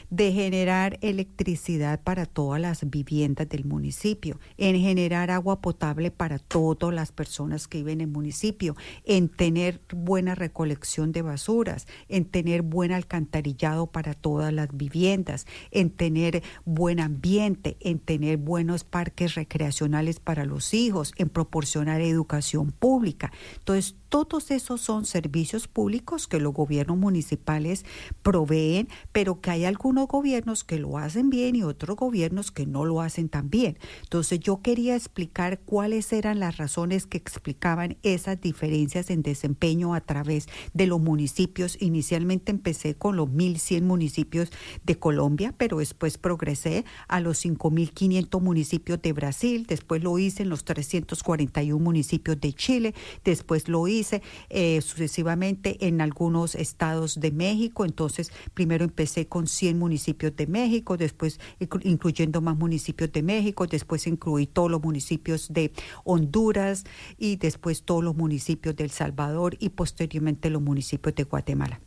De generar electricidad para todas las viviendas del municipio, en generar agua potable para todas las personas que viven en el municipio, en tener buena recolección de basuras, en tener buen alcantarillado para todas las viviendas, en tener buen ambiente, en tener buenos parques recreacionales para los hijos, en proporcionar educación pública. Entonces, todos esos son servicios públicos que los gobiernos municipales proveen, pero que hay algunos gobiernos que lo hacen bien y otros gobiernos que no lo hacen tan bien. Entonces yo quería explicar cuáles eran las razones que explicaban esas diferencias en desempeño a través de los municipios. Inicialmente empecé con los 1.100 municipios de Colombia, pero después progresé a los 5.500 municipios de Brasil, después lo hice en los 341 municipios de Chile, después lo hice eh, sucesivamente en algunos estados de México. Entonces, primero empecé con 100 municipios de México, después incluyendo más municipios de México, después incluí todos los municipios de Honduras y después todos los municipios de El Salvador y posteriormente los municipios de Guatemala.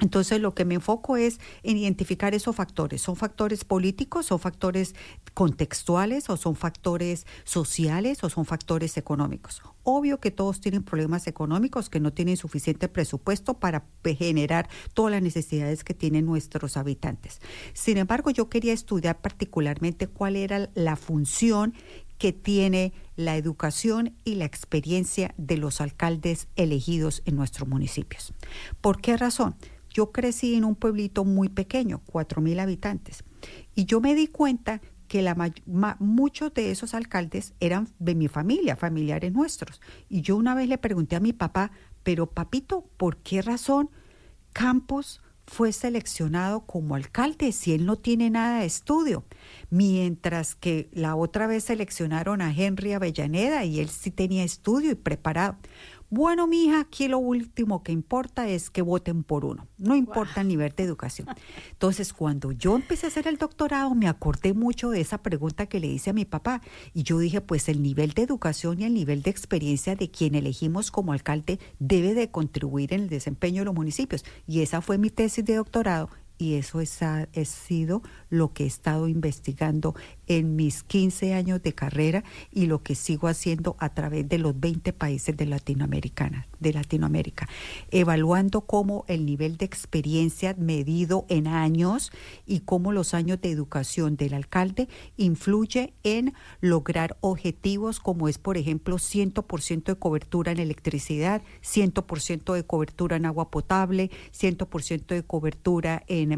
Entonces lo que me enfoco es en identificar esos factores. ¿Son factores políticos, son factores contextuales o son factores sociales o son factores económicos? Obvio que todos tienen problemas económicos, que no tienen suficiente presupuesto para generar todas las necesidades que tienen nuestros habitantes. Sin embargo, yo quería estudiar particularmente cuál era la función que tiene la educación y la experiencia de los alcaldes elegidos en nuestros municipios. ¿Por qué razón? Yo crecí en un pueblito muy pequeño, cuatro mil habitantes, y yo me di cuenta que muchos de esos alcaldes eran de mi familia, familiares nuestros. Y yo una vez le pregunté a mi papá, pero papito, ¿por qué razón Campos fue seleccionado como alcalde si él no tiene nada de estudio? Mientras que la otra vez seleccionaron a Henry Avellaneda y él sí tenía estudio y preparado. Bueno, mija, aquí lo último que importa es que voten por uno. No importa el nivel de educación. Entonces, cuando yo empecé a hacer el doctorado, me acordé mucho de esa pregunta que le hice a mi papá. Y yo dije, pues el nivel de educación y el nivel de experiencia de quien elegimos como alcalde debe de contribuir en el desempeño de los municipios. Y esa fue mi tesis de doctorado y eso es, ha, es sido lo que he estado investigando en mis 15 años de carrera y lo que sigo haciendo a través de los 20 países de Latinoamérica, de Latinoamérica, evaluando cómo el nivel de experiencia medido en años y cómo los años de educación del alcalde influye en lograr objetivos como es, por ejemplo, 100% de cobertura en electricidad, 100% de cobertura en agua potable, 100% de cobertura en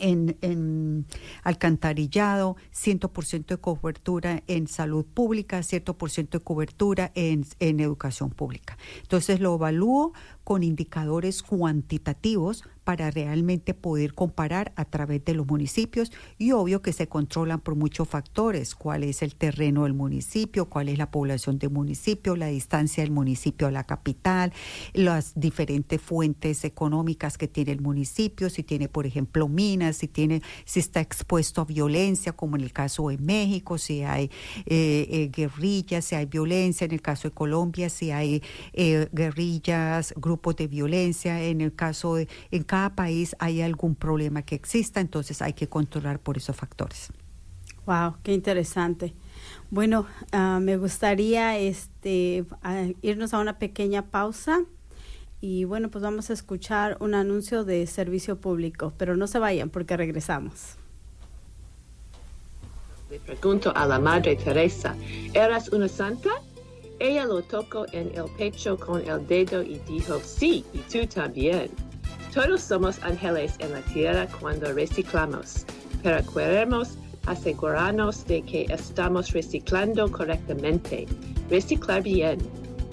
en, alcantarillado, 100% de cobertura en salud pública, 100% de cobertura en, en educación pública. Entonces lo evalúo con indicadores cuantitativos para realmente poder comparar a través de los municipios y obvio que se controlan por muchos factores, cuál es el terreno del municipio, cuál es la población del municipio, la distancia del municipio a la capital, las diferentes fuentes económicas que tiene el municipio, si tiene por ejemplo minas, si tiene si está expuesto a violencia como en el caso de México, si hay eh, eh, guerrillas, si hay violencia, en el caso de Colombia, si hay eh, guerrillas, grupos de violencia, en el caso de en cada país hay algún problema que exista, entonces hay que controlar por esos factores. Wow, qué interesante. Bueno, uh, me gustaría este irnos a una pequeña pausa y bueno, pues vamos a escuchar un anuncio de servicio público, pero no se vayan porque regresamos. Le pregunto a la Madre Teresa, ¿eras una santa? Ella lo tocó en el pecho con el dedo y dijo, sí, y tú también. Todos somos ángeles en la tierra cuando reciclamos, pero queremos asegurarnos de que estamos reciclando correctamente. Reciclar bien,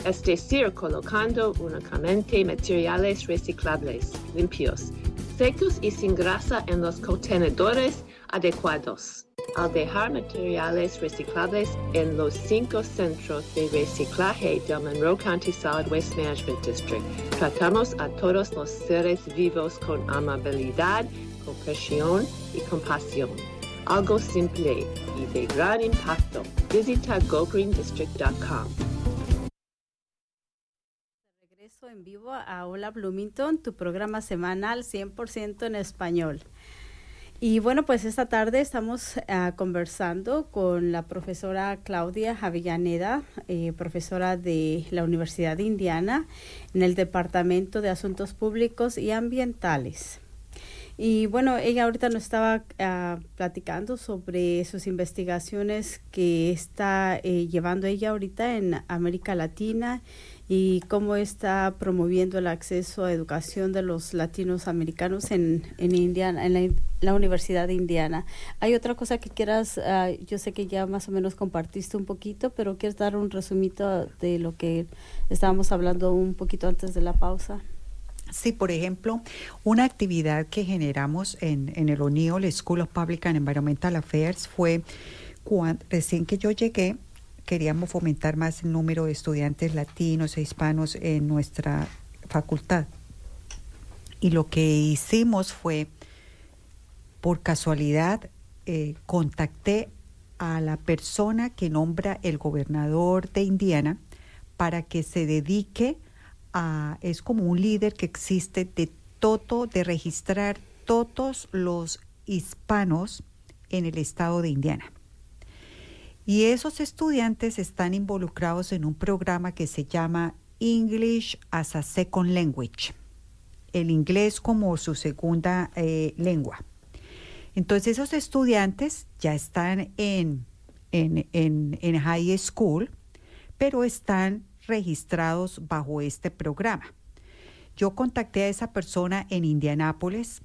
es decir, colocando únicamente materiales reciclables, limpios, secos y sin grasa en los contenedores adecuados. Al dejar materiales reciclables en los cinco centros de reciclaje del Monroe County Solid Waste Management District, tratamos a todos los seres vivos con amabilidad, compasión y compasión. Algo simple y de gran impacto. Visita gogreendistrict.com. Regreso en vivo a Hola Bloomington, tu programa semanal 100% en español. Y bueno, pues esta tarde estamos uh, conversando con la profesora Claudia Avellaneda, eh, profesora de la Universidad de Indiana en el Departamento de Asuntos Públicos y Ambientales. Y bueno, ella ahorita nos estaba uh, platicando sobre sus investigaciones que está eh, llevando ella ahorita en América Latina y cómo está promoviendo el acceso a educación de los latinos americanos en, en Indiana, la Universidad de Indiana. ¿Hay otra cosa que quieras? Uh, yo sé que ya más o menos compartiste un poquito, pero ¿quieres dar un resumito de lo que estábamos hablando un poquito antes de la pausa? Sí, por ejemplo, una actividad que generamos en, en el O'Neill School of Public and Environmental Affairs fue cuando, recién que yo llegué, queríamos fomentar más el número de estudiantes latinos e hispanos en nuestra facultad. Y lo que hicimos fue, por casualidad, eh, contacté a la persona que nombra el gobernador de Indiana para que se dedique a, es como un líder que existe de todo, de registrar todos los hispanos en el estado de Indiana. Y esos estudiantes están involucrados en un programa que se llama English as a Second Language, el inglés como su segunda eh, lengua. Entonces esos estudiantes ya están en, en, en, en high school, pero están registrados bajo este programa. Yo contacté a esa persona en Indianápolis,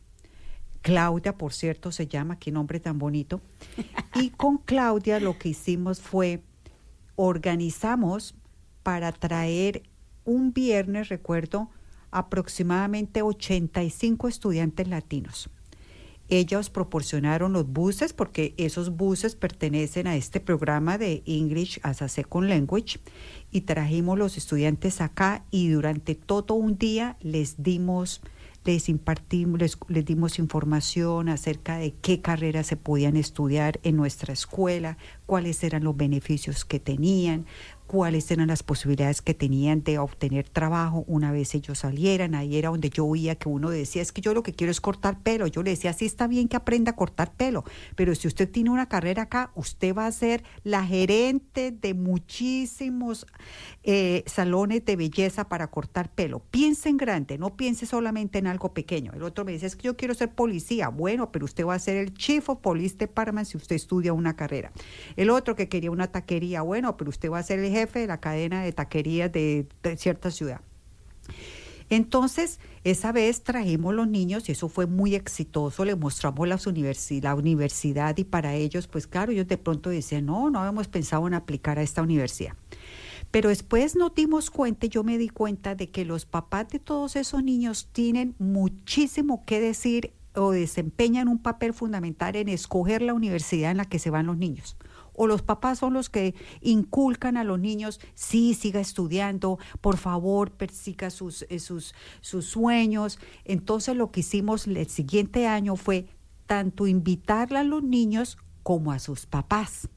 Claudia, por cierto, se llama, qué nombre tan bonito. Y con Claudia lo que hicimos fue organizamos para traer un viernes, recuerdo, aproximadamente 85 estudiantes latinos. Ellos proporcionaron los buses porque esos buses pertenecen a este programa de English as a Second Language y trajimos los estudiantes acá y durante todo un día les dimos les impartimos, les, les, dimos información acerca de qué carreras se podían estudiar en nuestra escuela, cuáles eran los beneficios que tenían, cuáles eran las posibilidades que tenían de obtener trabajo una vez ellos salieran. Ahí era donde yo oía que uno decía, es que yo lo que quiero es cortar pelo. Yo le decía, sí está bien que aprenda a cortar pelo, pero si usted tiene una carrera acá, usted va a ser la gerente de muchísimos eh, salones de belleza para cortar pelo. Piense en grande, no piense solamente en algo pequeño. El otro me dice, es que yo quiero ser policía. Bueno, pero usted va a ser el chief of police department si usted estudia una carrera. El otro que quería una taquería, bueno, pero usted va a ser el jefe de la cadena de taquerías de, cierta ciudad. Entonces, esa vez trajimos los niños y eso fue muy exitoso, le mostramos las universi la universidad y para ellos, pues claro, ellos de pronto decían, no, no habíamos pensado en aplicar a esta universidad. Pero después nos dimos cuenta, yo me di cuenta de que los papás de todos esos niños tienen muchísimo que decir o desempeñan un papel fundamental en escoger la universidad en la que se van los niños o los papás son los que inculcan a los niños, sí, siga estudiando, por favor, persiga sus, sus, sus sueños. Entonces lo que hicimos el siguiente año fue tanto invitarle a los niños como a sus papás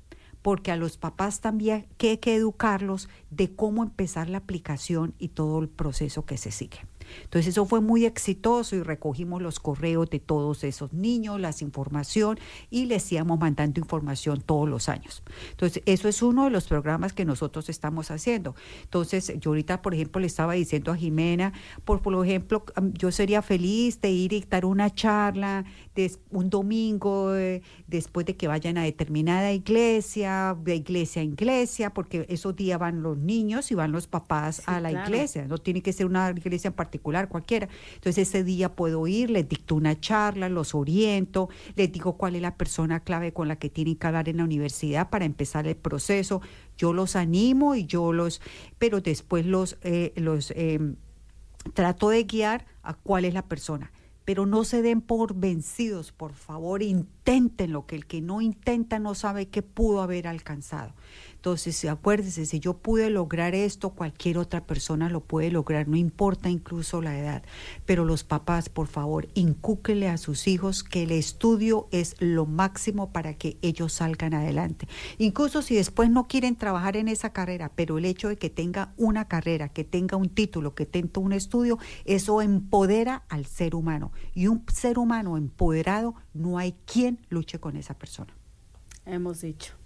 porque a los papás también hay que educarlos de cómo empezar la aplicación y todo el proceso que se sigue. Entonces eso fue muy exitoso y recogimos los correos de todos esos niños, las información y les íbamos mandando información todos los años. Entonces eso es uno de los programas que nosotros estamos haciendo. Entonces yo ahorita, por ejemplo, le estaba diciendo a Jimena, por, por ejemplo, yo sería feliz de ir y dar una charla de un domingo eh, después de que vayan a determinada iglesia, de iglesia a iglesia, porque esos días van los niños y van los papás Sí, a la claro. iglesia, no tiene que ser una iglesia en particular, cualquiera. Entonces ese día puedo ir, les dicto una charla, los oriento, les digo cuál es la persona clave con la que tienen que hablar en la universidad para empezar el proceso. Yo los animo y yo los, pero después los, eh, los eh, trato de guiar a cuál es la persona. Pero no se den por vencidos, por favor, intenten lo que el que no intenta no sabe qué pudo haber alcanzado. Entonces, acuérdense, si yo pude lograr esto, cualquier otra persona lo puede lograr, no importa incluso la edad. Pero los papás, por favor, incúquele a sus hijos que el estudio es lo máximo para que ellos salgan adelante. Incluso si después no quieren trabajar en esa carrera, pero el hecho de que tenga una carrera, que tenga un título, que tenga un estudio, eso empodera al ser humano. Y un ser humano empoderado, no hay quien luche con esa persona. Hemos dicho.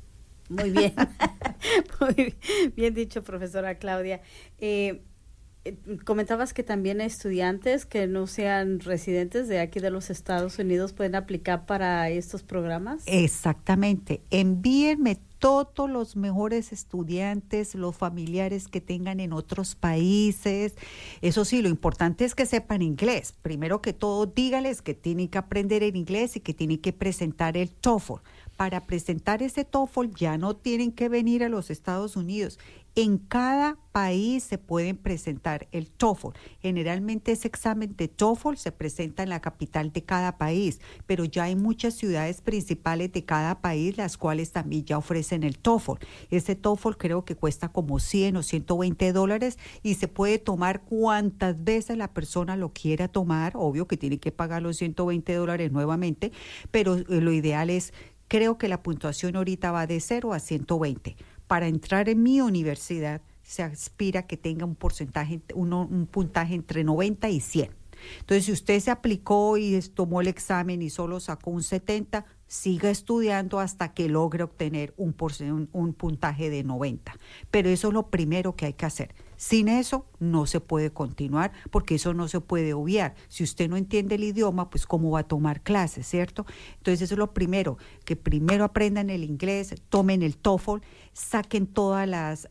Muy bien. <laughs> Muy bien dicho, profesora Claudia. Eh, eh, comentabas que también estudiantes que no sean residentes de aquí de los Estados Unidos pueden aplicar para estos programas. Exactamente. Envíenme todos los mejores estudiantes, los familiares que tengan en otros países. Eso sí, lo importante es que sepan inglés. Primero que todo, dígales que tienen que aprender el inglés y que tienen que presentar el TOEFL. Para presentar ese TOEFL ya no tienen que venir a los Estados Unidos. En cada país se pueden presentar el TOEFL. Generalmente ese examen de TOEFL se presenta en la capital de cada país, pero ya hay muchas ciudades principales de cada país las cuales también ya ofrecen el TOEFL. Ese TOEFL creo que cuesta como 100 o 120 dólares y se puede tomar cuantas veces la persona lo quiera tomar. Obvio que tiene que pagar los 120 dólares nuevamente, pero eh, lo ideal es Creo que la puntuación ahorita va de 0 a 120. Para entrar en mi universidad se aspira que tenga un porcentaje, un puntaje entre 90 y 100. Entonces, si usted se aplicó y tomó el examen y solo sacó un 70, siga estudiando hasta que logre obtener un, un, un puntaje de 90. Pero eso es lo primero que hay que hacer. Sin eso no se puede continuar porque eso no se puede obviar. Si usted no entiende el idioma, pues cómo va a tomar clases, ¿cierto? Entonces eso es lo primero, que primero aprendan el inglés, tomen el TOEFL, saquen todas las,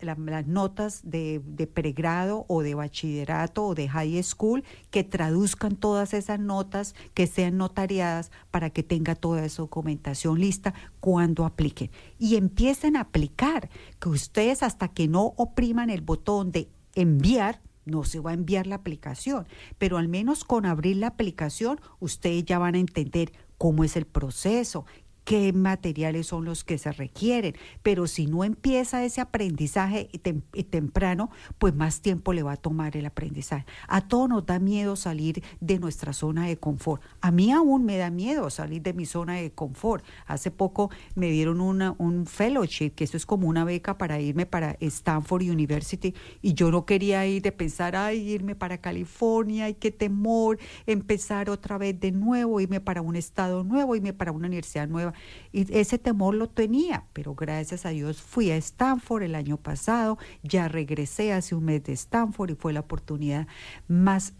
notas de, de, pregrado o de bachillerato o de high school, que traduzcan todas esas notas, que sean notariadas para que tenga toda esa documentación lista cuando apliquen. Y empiecen a aplicar, que ustedes hasta que no opriman el botón de enviar, no se va a enviar la aplicación, pero al menos con abrir la aplicación ustedes ya van a entender cómo es el proceso, qué materiales son los que se requieren. Pero si no empieza ese aprendizaje temprano, pues más tiempo le va a tomar el aprendizaje. A todos nos da miedo salir de nuestra zona de confort. A mí aún me da miedo salir de mi zona de confort. Hace poco me dieron una, un fellowship, que eso es como una beca para irme para Stanford University, y yo no quería ir de pensar, ay, irme para California, ay, qué temor, empezar otra vez de nuevo, irme para un estado nuevo, irme para una universidad nueva. Y ese temor lo tenía, pero gracias a Dios fui a Stanford el año pasado, ya regresé hace un mes de Stanford y fue la oportunidad más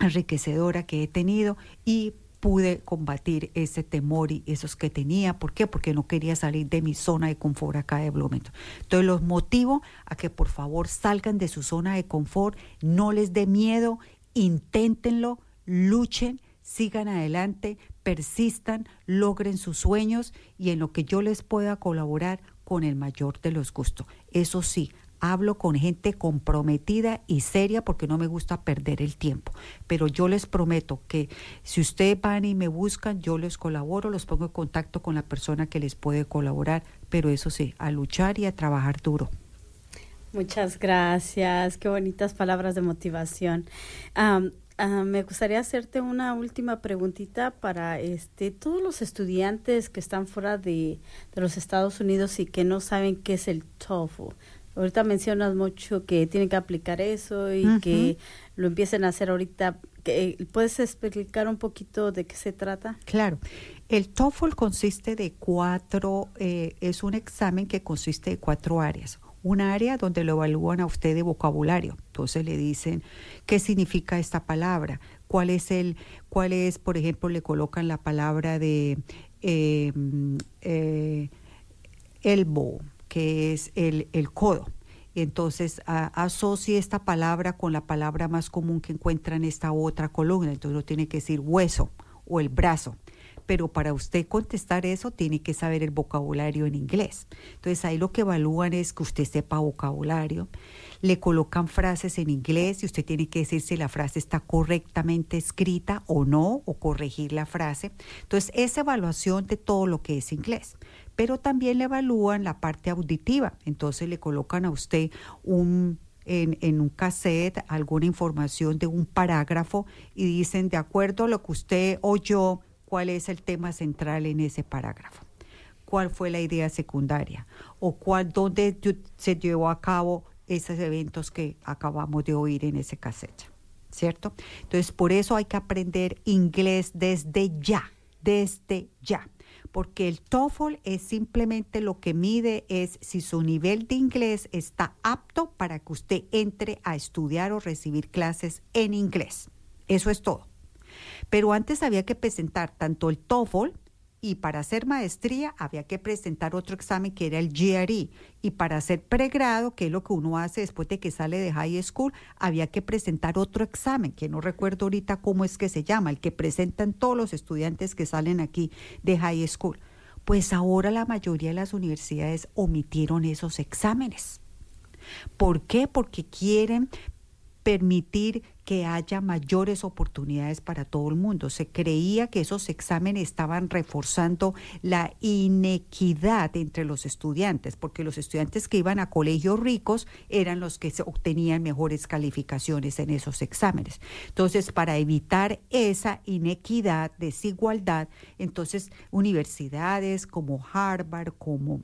enriquecedora que he tenido y pude combatir ese temor y esos que tenía. ¿Por qué? Porque no quería salir de mi zona de confort acá de Bloomington. Entonces los motivo a que por favor salgan de su zona de confort, no les dé miedo, inténtenlo, luchen, sigan adelante, persistan, logren sus sueños y en lo que yo les pueda colaborar con el mayor de los gustos. Eso sí, hablo con gente comprometida y seria porque no me gusta perder el tiempo. Pero yo les prometo que si ustedes van y me buscan, yo les colaboro, los pongo en contacto con la persona que les puede colaborar. Pero eso sí, a luchar y a trabajar duro. Muchas gracias, qué bonitas palabras de motivación. Ah, me gustaría hacerte una última preguntita para este todos los estudiantes que están fuera de, los Estados Unidos y que no saben qué es el TOEFL. Ahorita mencionas mucho que tienen que aplicar eso y que lo empiecen a hacer ahorita. ¿Puedes explicar un poquito de qué se trata? Claro. El TOEFL consiste de cuatro, eh, es un examen que consiste de cuatro áreas un área donde lo evalúan a usted de vocabulario. Entonces le dicen qué significa esta palabra, cuál es el, cuál es, por ejemplo, le colocan la palabra de eh, eh, elbow, que es el, el codo. Entonces asocie esta palabra con la palabra más común que encuentra en esta otra columna. Entonces no tiene que decir hueso o el brazo pero para usted contestar eso tiene que saber el vocabulario en inglés. Entonces ahí lo que evalúan es que usted sepa vocabulario, le colocan frases en inglés y usted tiene que decir si la frase está correctamente escrita o no, o corregir la frase. Entonces esa evaluación de todo lo que es inglés pero también le evalúan la parte auditiva. Entonces le colocan a usted un en, en, un cassette alguna información de un parágrafo y dicen, de acuerdo a lo que usted oyó, cuál es el tema central en ese parágrafo, cuál fue la idea secundaria o cuál, dónde se llevó a cabo esos eventos que acabamos de oír en ese cassette, ¿cierto? Entonces, por eso hay que aprender inglés desde ya, desde ya porque el TOEFL es simplemente lo que mide es si su nivel de inglés está apto para que usted entre a estudiar o recibir clases en inglés. Eso es todo. Pero antes había que presentar tanto el TOEFL y para hacer maestría había que presentar otro examen que era el GRE y para hacer pregrado, que es lo que uno hace después de que sale de high school, había que presentar otro examen, que no recuerdo ahorita cómo es que se llama, el que presentan todos los estudiantes que salen aquí de high school. Pues ahora la mayoría de las universidades omitieron esos exámenes. ¿Por qué? Porque quieren permitir que haya mayores oportunidades para todo el mundo. Se creía que esos exámenes estaban reforzando la inequidad entre los estudiantes, porque los estudiantes que iban a colegios ricos eran los que obtenían mejores calificaciones en esos exámenes. Entonces, para evitar esa inequidad, desigualdad, entonces universidades como Harvard, como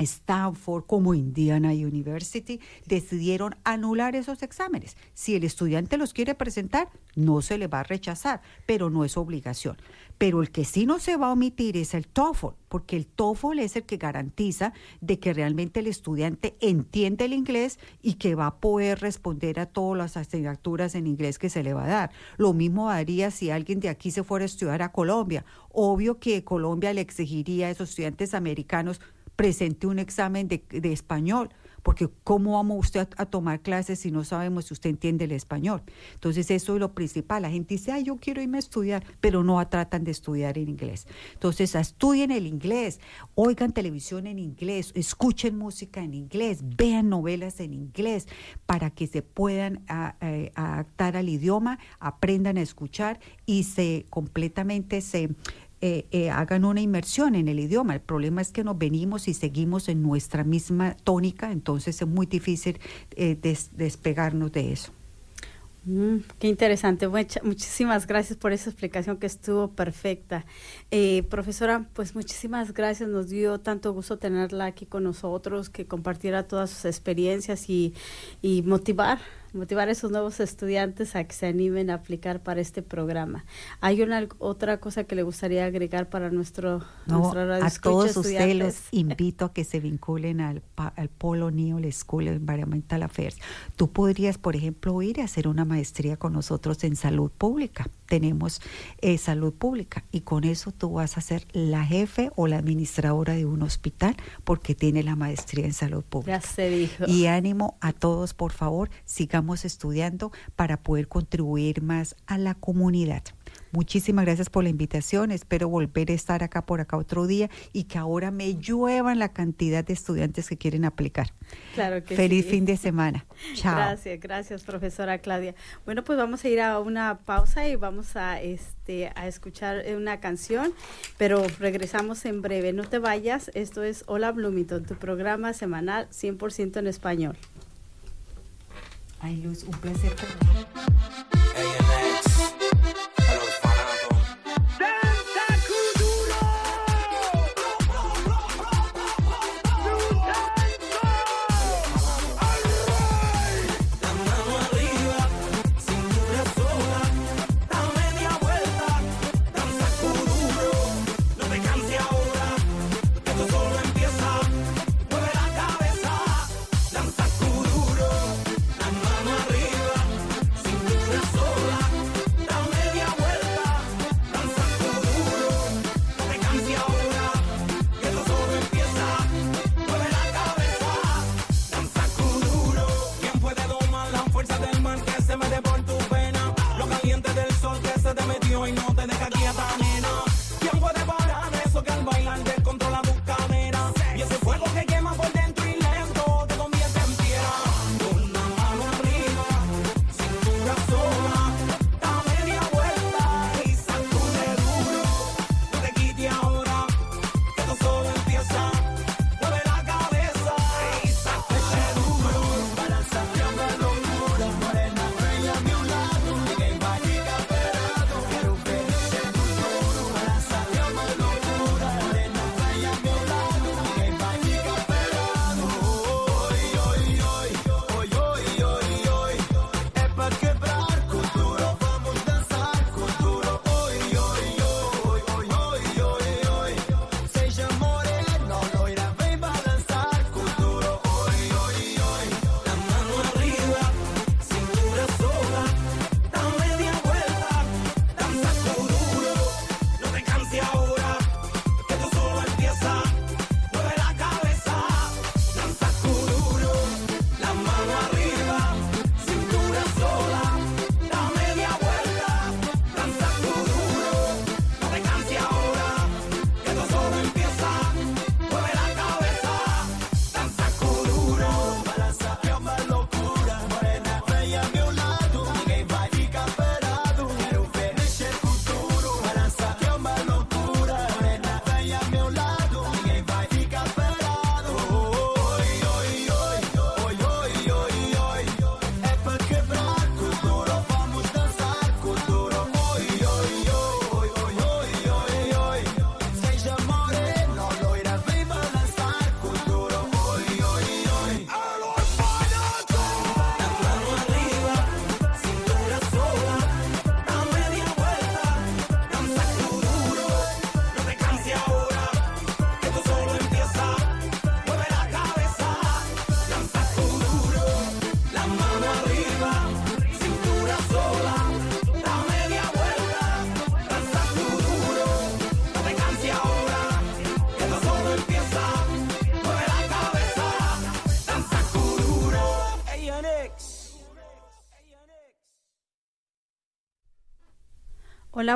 Stanford como Indiana University decidieron anular esos exámenes. Si el estudiante los quiere presentar, no se le va a rechazar, pero no es obligación. Pero el que sí no se va a omitir es el TOEFL, porque el TOEFL es el que garantiza de que realmente el estudiante entiende el inglés y que va a poder responder a todas las asignaturas en inglés que se le va a dar. Lo mismo haría si alguien de aquí se fuera a estudiar a Colombia. Obvio que Colombia le exigiría a esos estudiantes americanos presente un examen de, español, porque ¿cómo vamos usted a, tomar clases si no sabemos si usted entiende el español? Entonces eso es lo principal. La gente dice, ay, yo quiero irme a estudiar, pero no tratan de estudiar en inglés. Entonces estudien el inglés, oigan televisión en inglés, escuchen música en inglés, vean novelas en inglés, para que se puedan adaptar al idioma, aprendan a escuchar y se completamente se eh, eh, hagan una inmersión en el idioma. El problema es que nos venimos y seguimos en nuestra misma tónica, entonces es muy difícil eh, des- despegarnos de eso. Mm, qué interesante. Mucha- muchísimas gracias por esa explicación que estuvo perfecta. Eh, profesora, pues muchísimas gracias. Nos dio tanto gusto tenerla aquí con nosotros, que compartiera todas sus experiencias y, y motivar, motivar a esos nuevos estudiantes a que se animen a aplicar para este programa. ¿Hay una otra cosa que le gustaría agregar para nuestro, No, radio a todos ustedes los invito a que se vinculen al, al Polo Neol School Environmental Affairs. Tú podrías, por ejemplo, ir a hacer una maestría con nosotros en salud pública. Tenemos eh, salud pública y con eso tú vas a ser la jefe o la administradora de un hospital porque tiene la maestría en salud pública. Ya se dijo. Y ánimo a todos, por favor, sigamos estudiando para poder contribuir más a la comunidad. Muchísimas gracias por la invitación. Espero volver a estar acá por acá otro día y que ahora me lluevan la cantidad de estudiantes que quieren aplicar. Claro que Feliz sí. fin de semana. <laughs> Chao. Gracias, gracias, profesora Claudia. Bueno, pues vamos a ir a una pausa y vamos a este a escuchar una canción, pero regresamos en breve. No te vayas. Esto es Hola Bloomington, tu programa semanal 100% en español. Ay, Luz, un placer.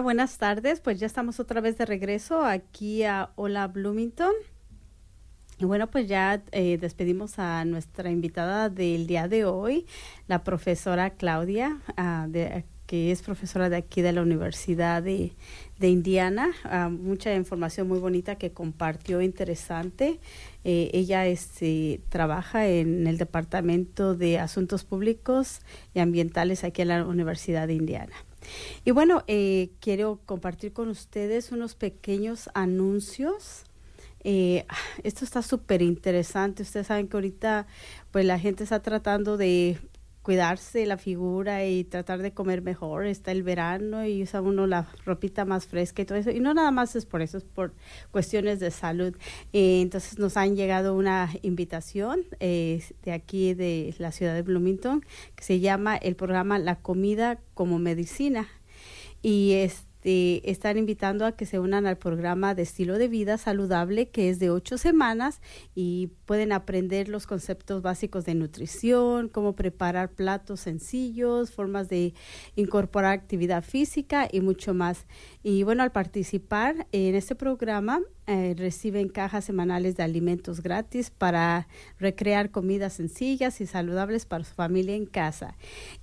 Buenas tardes. Pues ya estamos otra vez de regreso aquí a Hola Bloomington. Y bueno, pues ya eh, despedimos a nuestra invitada del día de hoy, la profesora Claudia, de que es profesora de aquí de la Universidad de, de Indiana. Ah, mucha información muy bonita que compartió, interesante. Eh, ella este, trabaja en el Departamento de Asuntos Públicos y Ambientales aquí en la Universidad de Indiana. Y bueno, eh, quiero compartir con ustedes unos pequeños anuncios. Eh, esto está súper interesante. Ustedes saben que ahorita pues la gente está tratando de cuidarse la figura y tratar de comer mejor. Está el verano y usa uno la ropita más fresca y todo eso. Y no nada más es por eso, es por cuestiones de salud. Eh, entonces nos han llegado una invitación eh, de aquí de la ciudad de Bloomington que se llama el programa La comida como medicina. Y este este, están invitando a que se unan al programa de estilo de vida saludable que es de ocho semanas y pueden aprender los conceptos básicos de nutrición, cómo preparar platos sencillos, formas de incorporar actividad física y mucho más. Y bueno, al participar en este programa eh, reciben cajas semanales de alimentos gratis para recrear comidas sencillas y saludables para su familia en casa.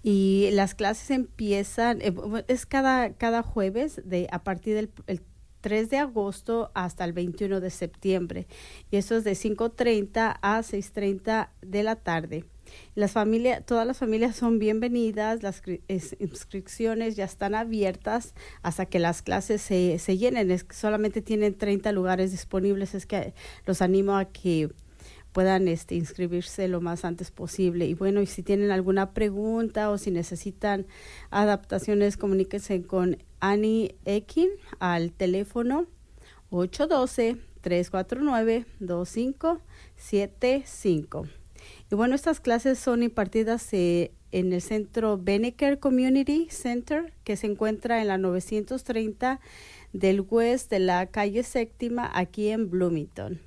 Y las clases empiezan, eh, es cada, cada jueves de, a partir del 3 de agosto hasta el 21 de septiembre. Y eso es de 5.30 a 6.30 de la tarde. Las familias, todas las familias son bienvenidas, las inscripciones ya están abiertas hasta que las clases se, se llenen. Es que solamente tienen 30 lugares disponibles, es que los animo a que puedan este, inscribirse lo más antes posible. Y bueno, y si tienen alguna pregunta o si necesitan adaptaciones, comuníquense con Annie Ekin al teléfono 812 349 2575. Y bueno, estas clases son impartidas eh, en el centro Beneker Community Center, que se encuentra en la 930 del West de la calle séptima, aquí en Bloomington.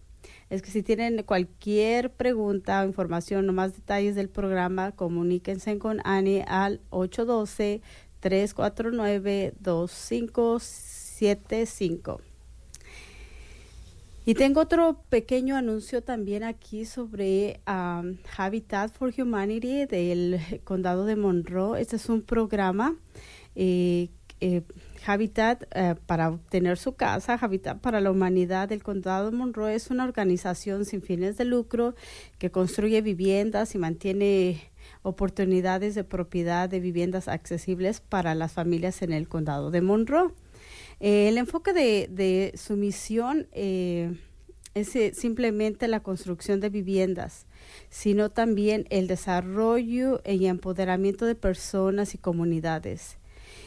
Es que si tienen cualquier pregunta o información o más detalles del programa, comuníquense con Annie al 812-349-2575. Y tengo otro pequeño anuncio también aquí sobre um, Habitat for Humanity del condado de Monroe. Este es un programa eh, eh, Habitat eh, para obtener su casa, Habitat para la Humanidad del Condado de Monroe es una organización sin fines de lucro que construye viviendas y mantiene oportunidades de propiedad de viviendas accesibles para las familias en el Condado de Monroe. Eh, el enfoque de, su misión eh, es eh, simplemente la construcción de viviendas, sino también el desarrollo y empoderamiento de personas y comunidades.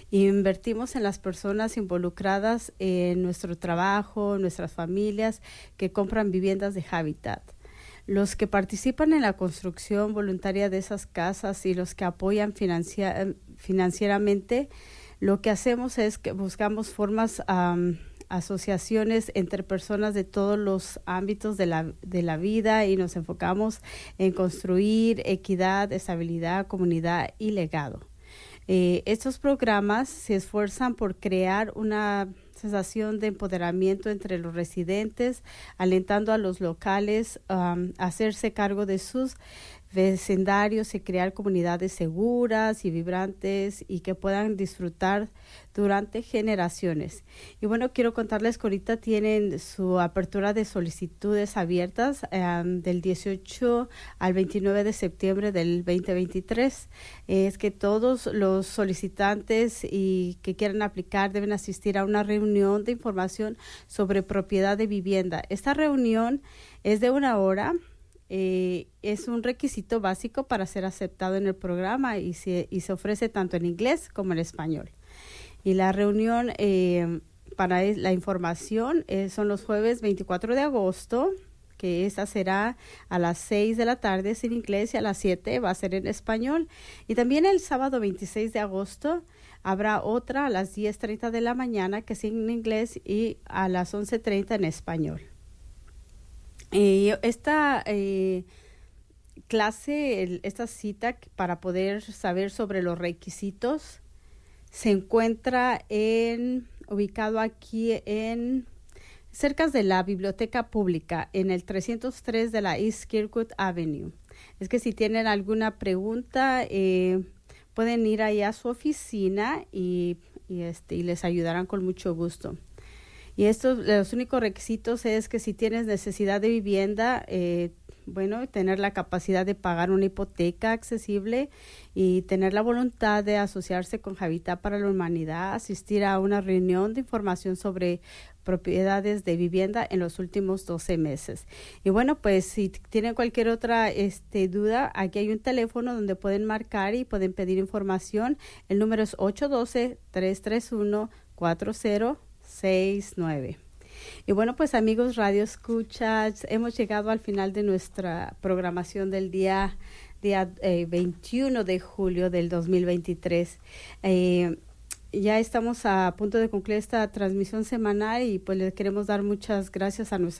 Invertimos en las personas involucradas en nuestro trabajo, nuestras familias que compran viviendas de Habitat los que participan en la construcción voluntaria de esas casas y los que apoyan financieramente lo que hacemos es que buscamos formas, asociaciones entre personas de todos los ámbitos de la, de la vida y nos enfocamos en construir equidad, estabilidad, comunidad y legado. Eh, estos programas se esfuerzan por crear una sensación de empoderamiento entre los residentes, alentando a los locales a hacerse cargo de sus vecindarios y crear comunidades seguras y vibrantes y que puedan disfrutar durante generaciones. Y bueno, quiero contarles que ahorita tienen su apertura de solicitudes abiertas del 18 al 29 de septiembre del 2023. Es que todos los solicitantes y que quieran aplicar deben asistir a una reunión de información sobre propiedad de vivienda. Esta reunión es de una hora eh, es un requisito básico para ser aceptado en el programa y se, y se ofrece tanto en inglés como en español. Y la reunión eh, para la información eh, son los jueves 24 de agosto, que esta será a las 6 de la tarde en inglés y a las 7 va a ser en español. Y también el sábado 26 de agosto habrá otra a las 10.30 de la mañana que es en inglés y a las 11.30 en español. Y esta eh, clase, esta cita para poder saber sobre los requisitos se encuentra en ubicado aquí en cerca de la biblioteca pública en el 303 de la East Kirkwood Avenue. Es que si tienen alguna pregunta, eh, pueden ir ahí a su oficina y, y, este, y les ayudarán con mucho gusto. Y estos, los únicos requisitos es que si tienes necesidad de vivienda, eh, bueno, tener la capacidad de pagar una hipoteca accesible y tener la voluntad de asociarse con Habitat para la Humanidad, asistir a una reunión de información sobre propiedades de vivienda en los últimos 12 meses. Y bueno, pues si tienen cualquier otra este, duda, aquí hay un teléfono donde pueden marcar y pueden pedir información. El número es 812-331-4069. Y bueno, pues amigos Radio Escuchas, hemos llegado al final de nuestra programación del día, día eh, 21 de julio del 2023. Eh, ya estamos a punto de concluir esta transmisión semanal y pues les queremos dar muchas gracias a nuestra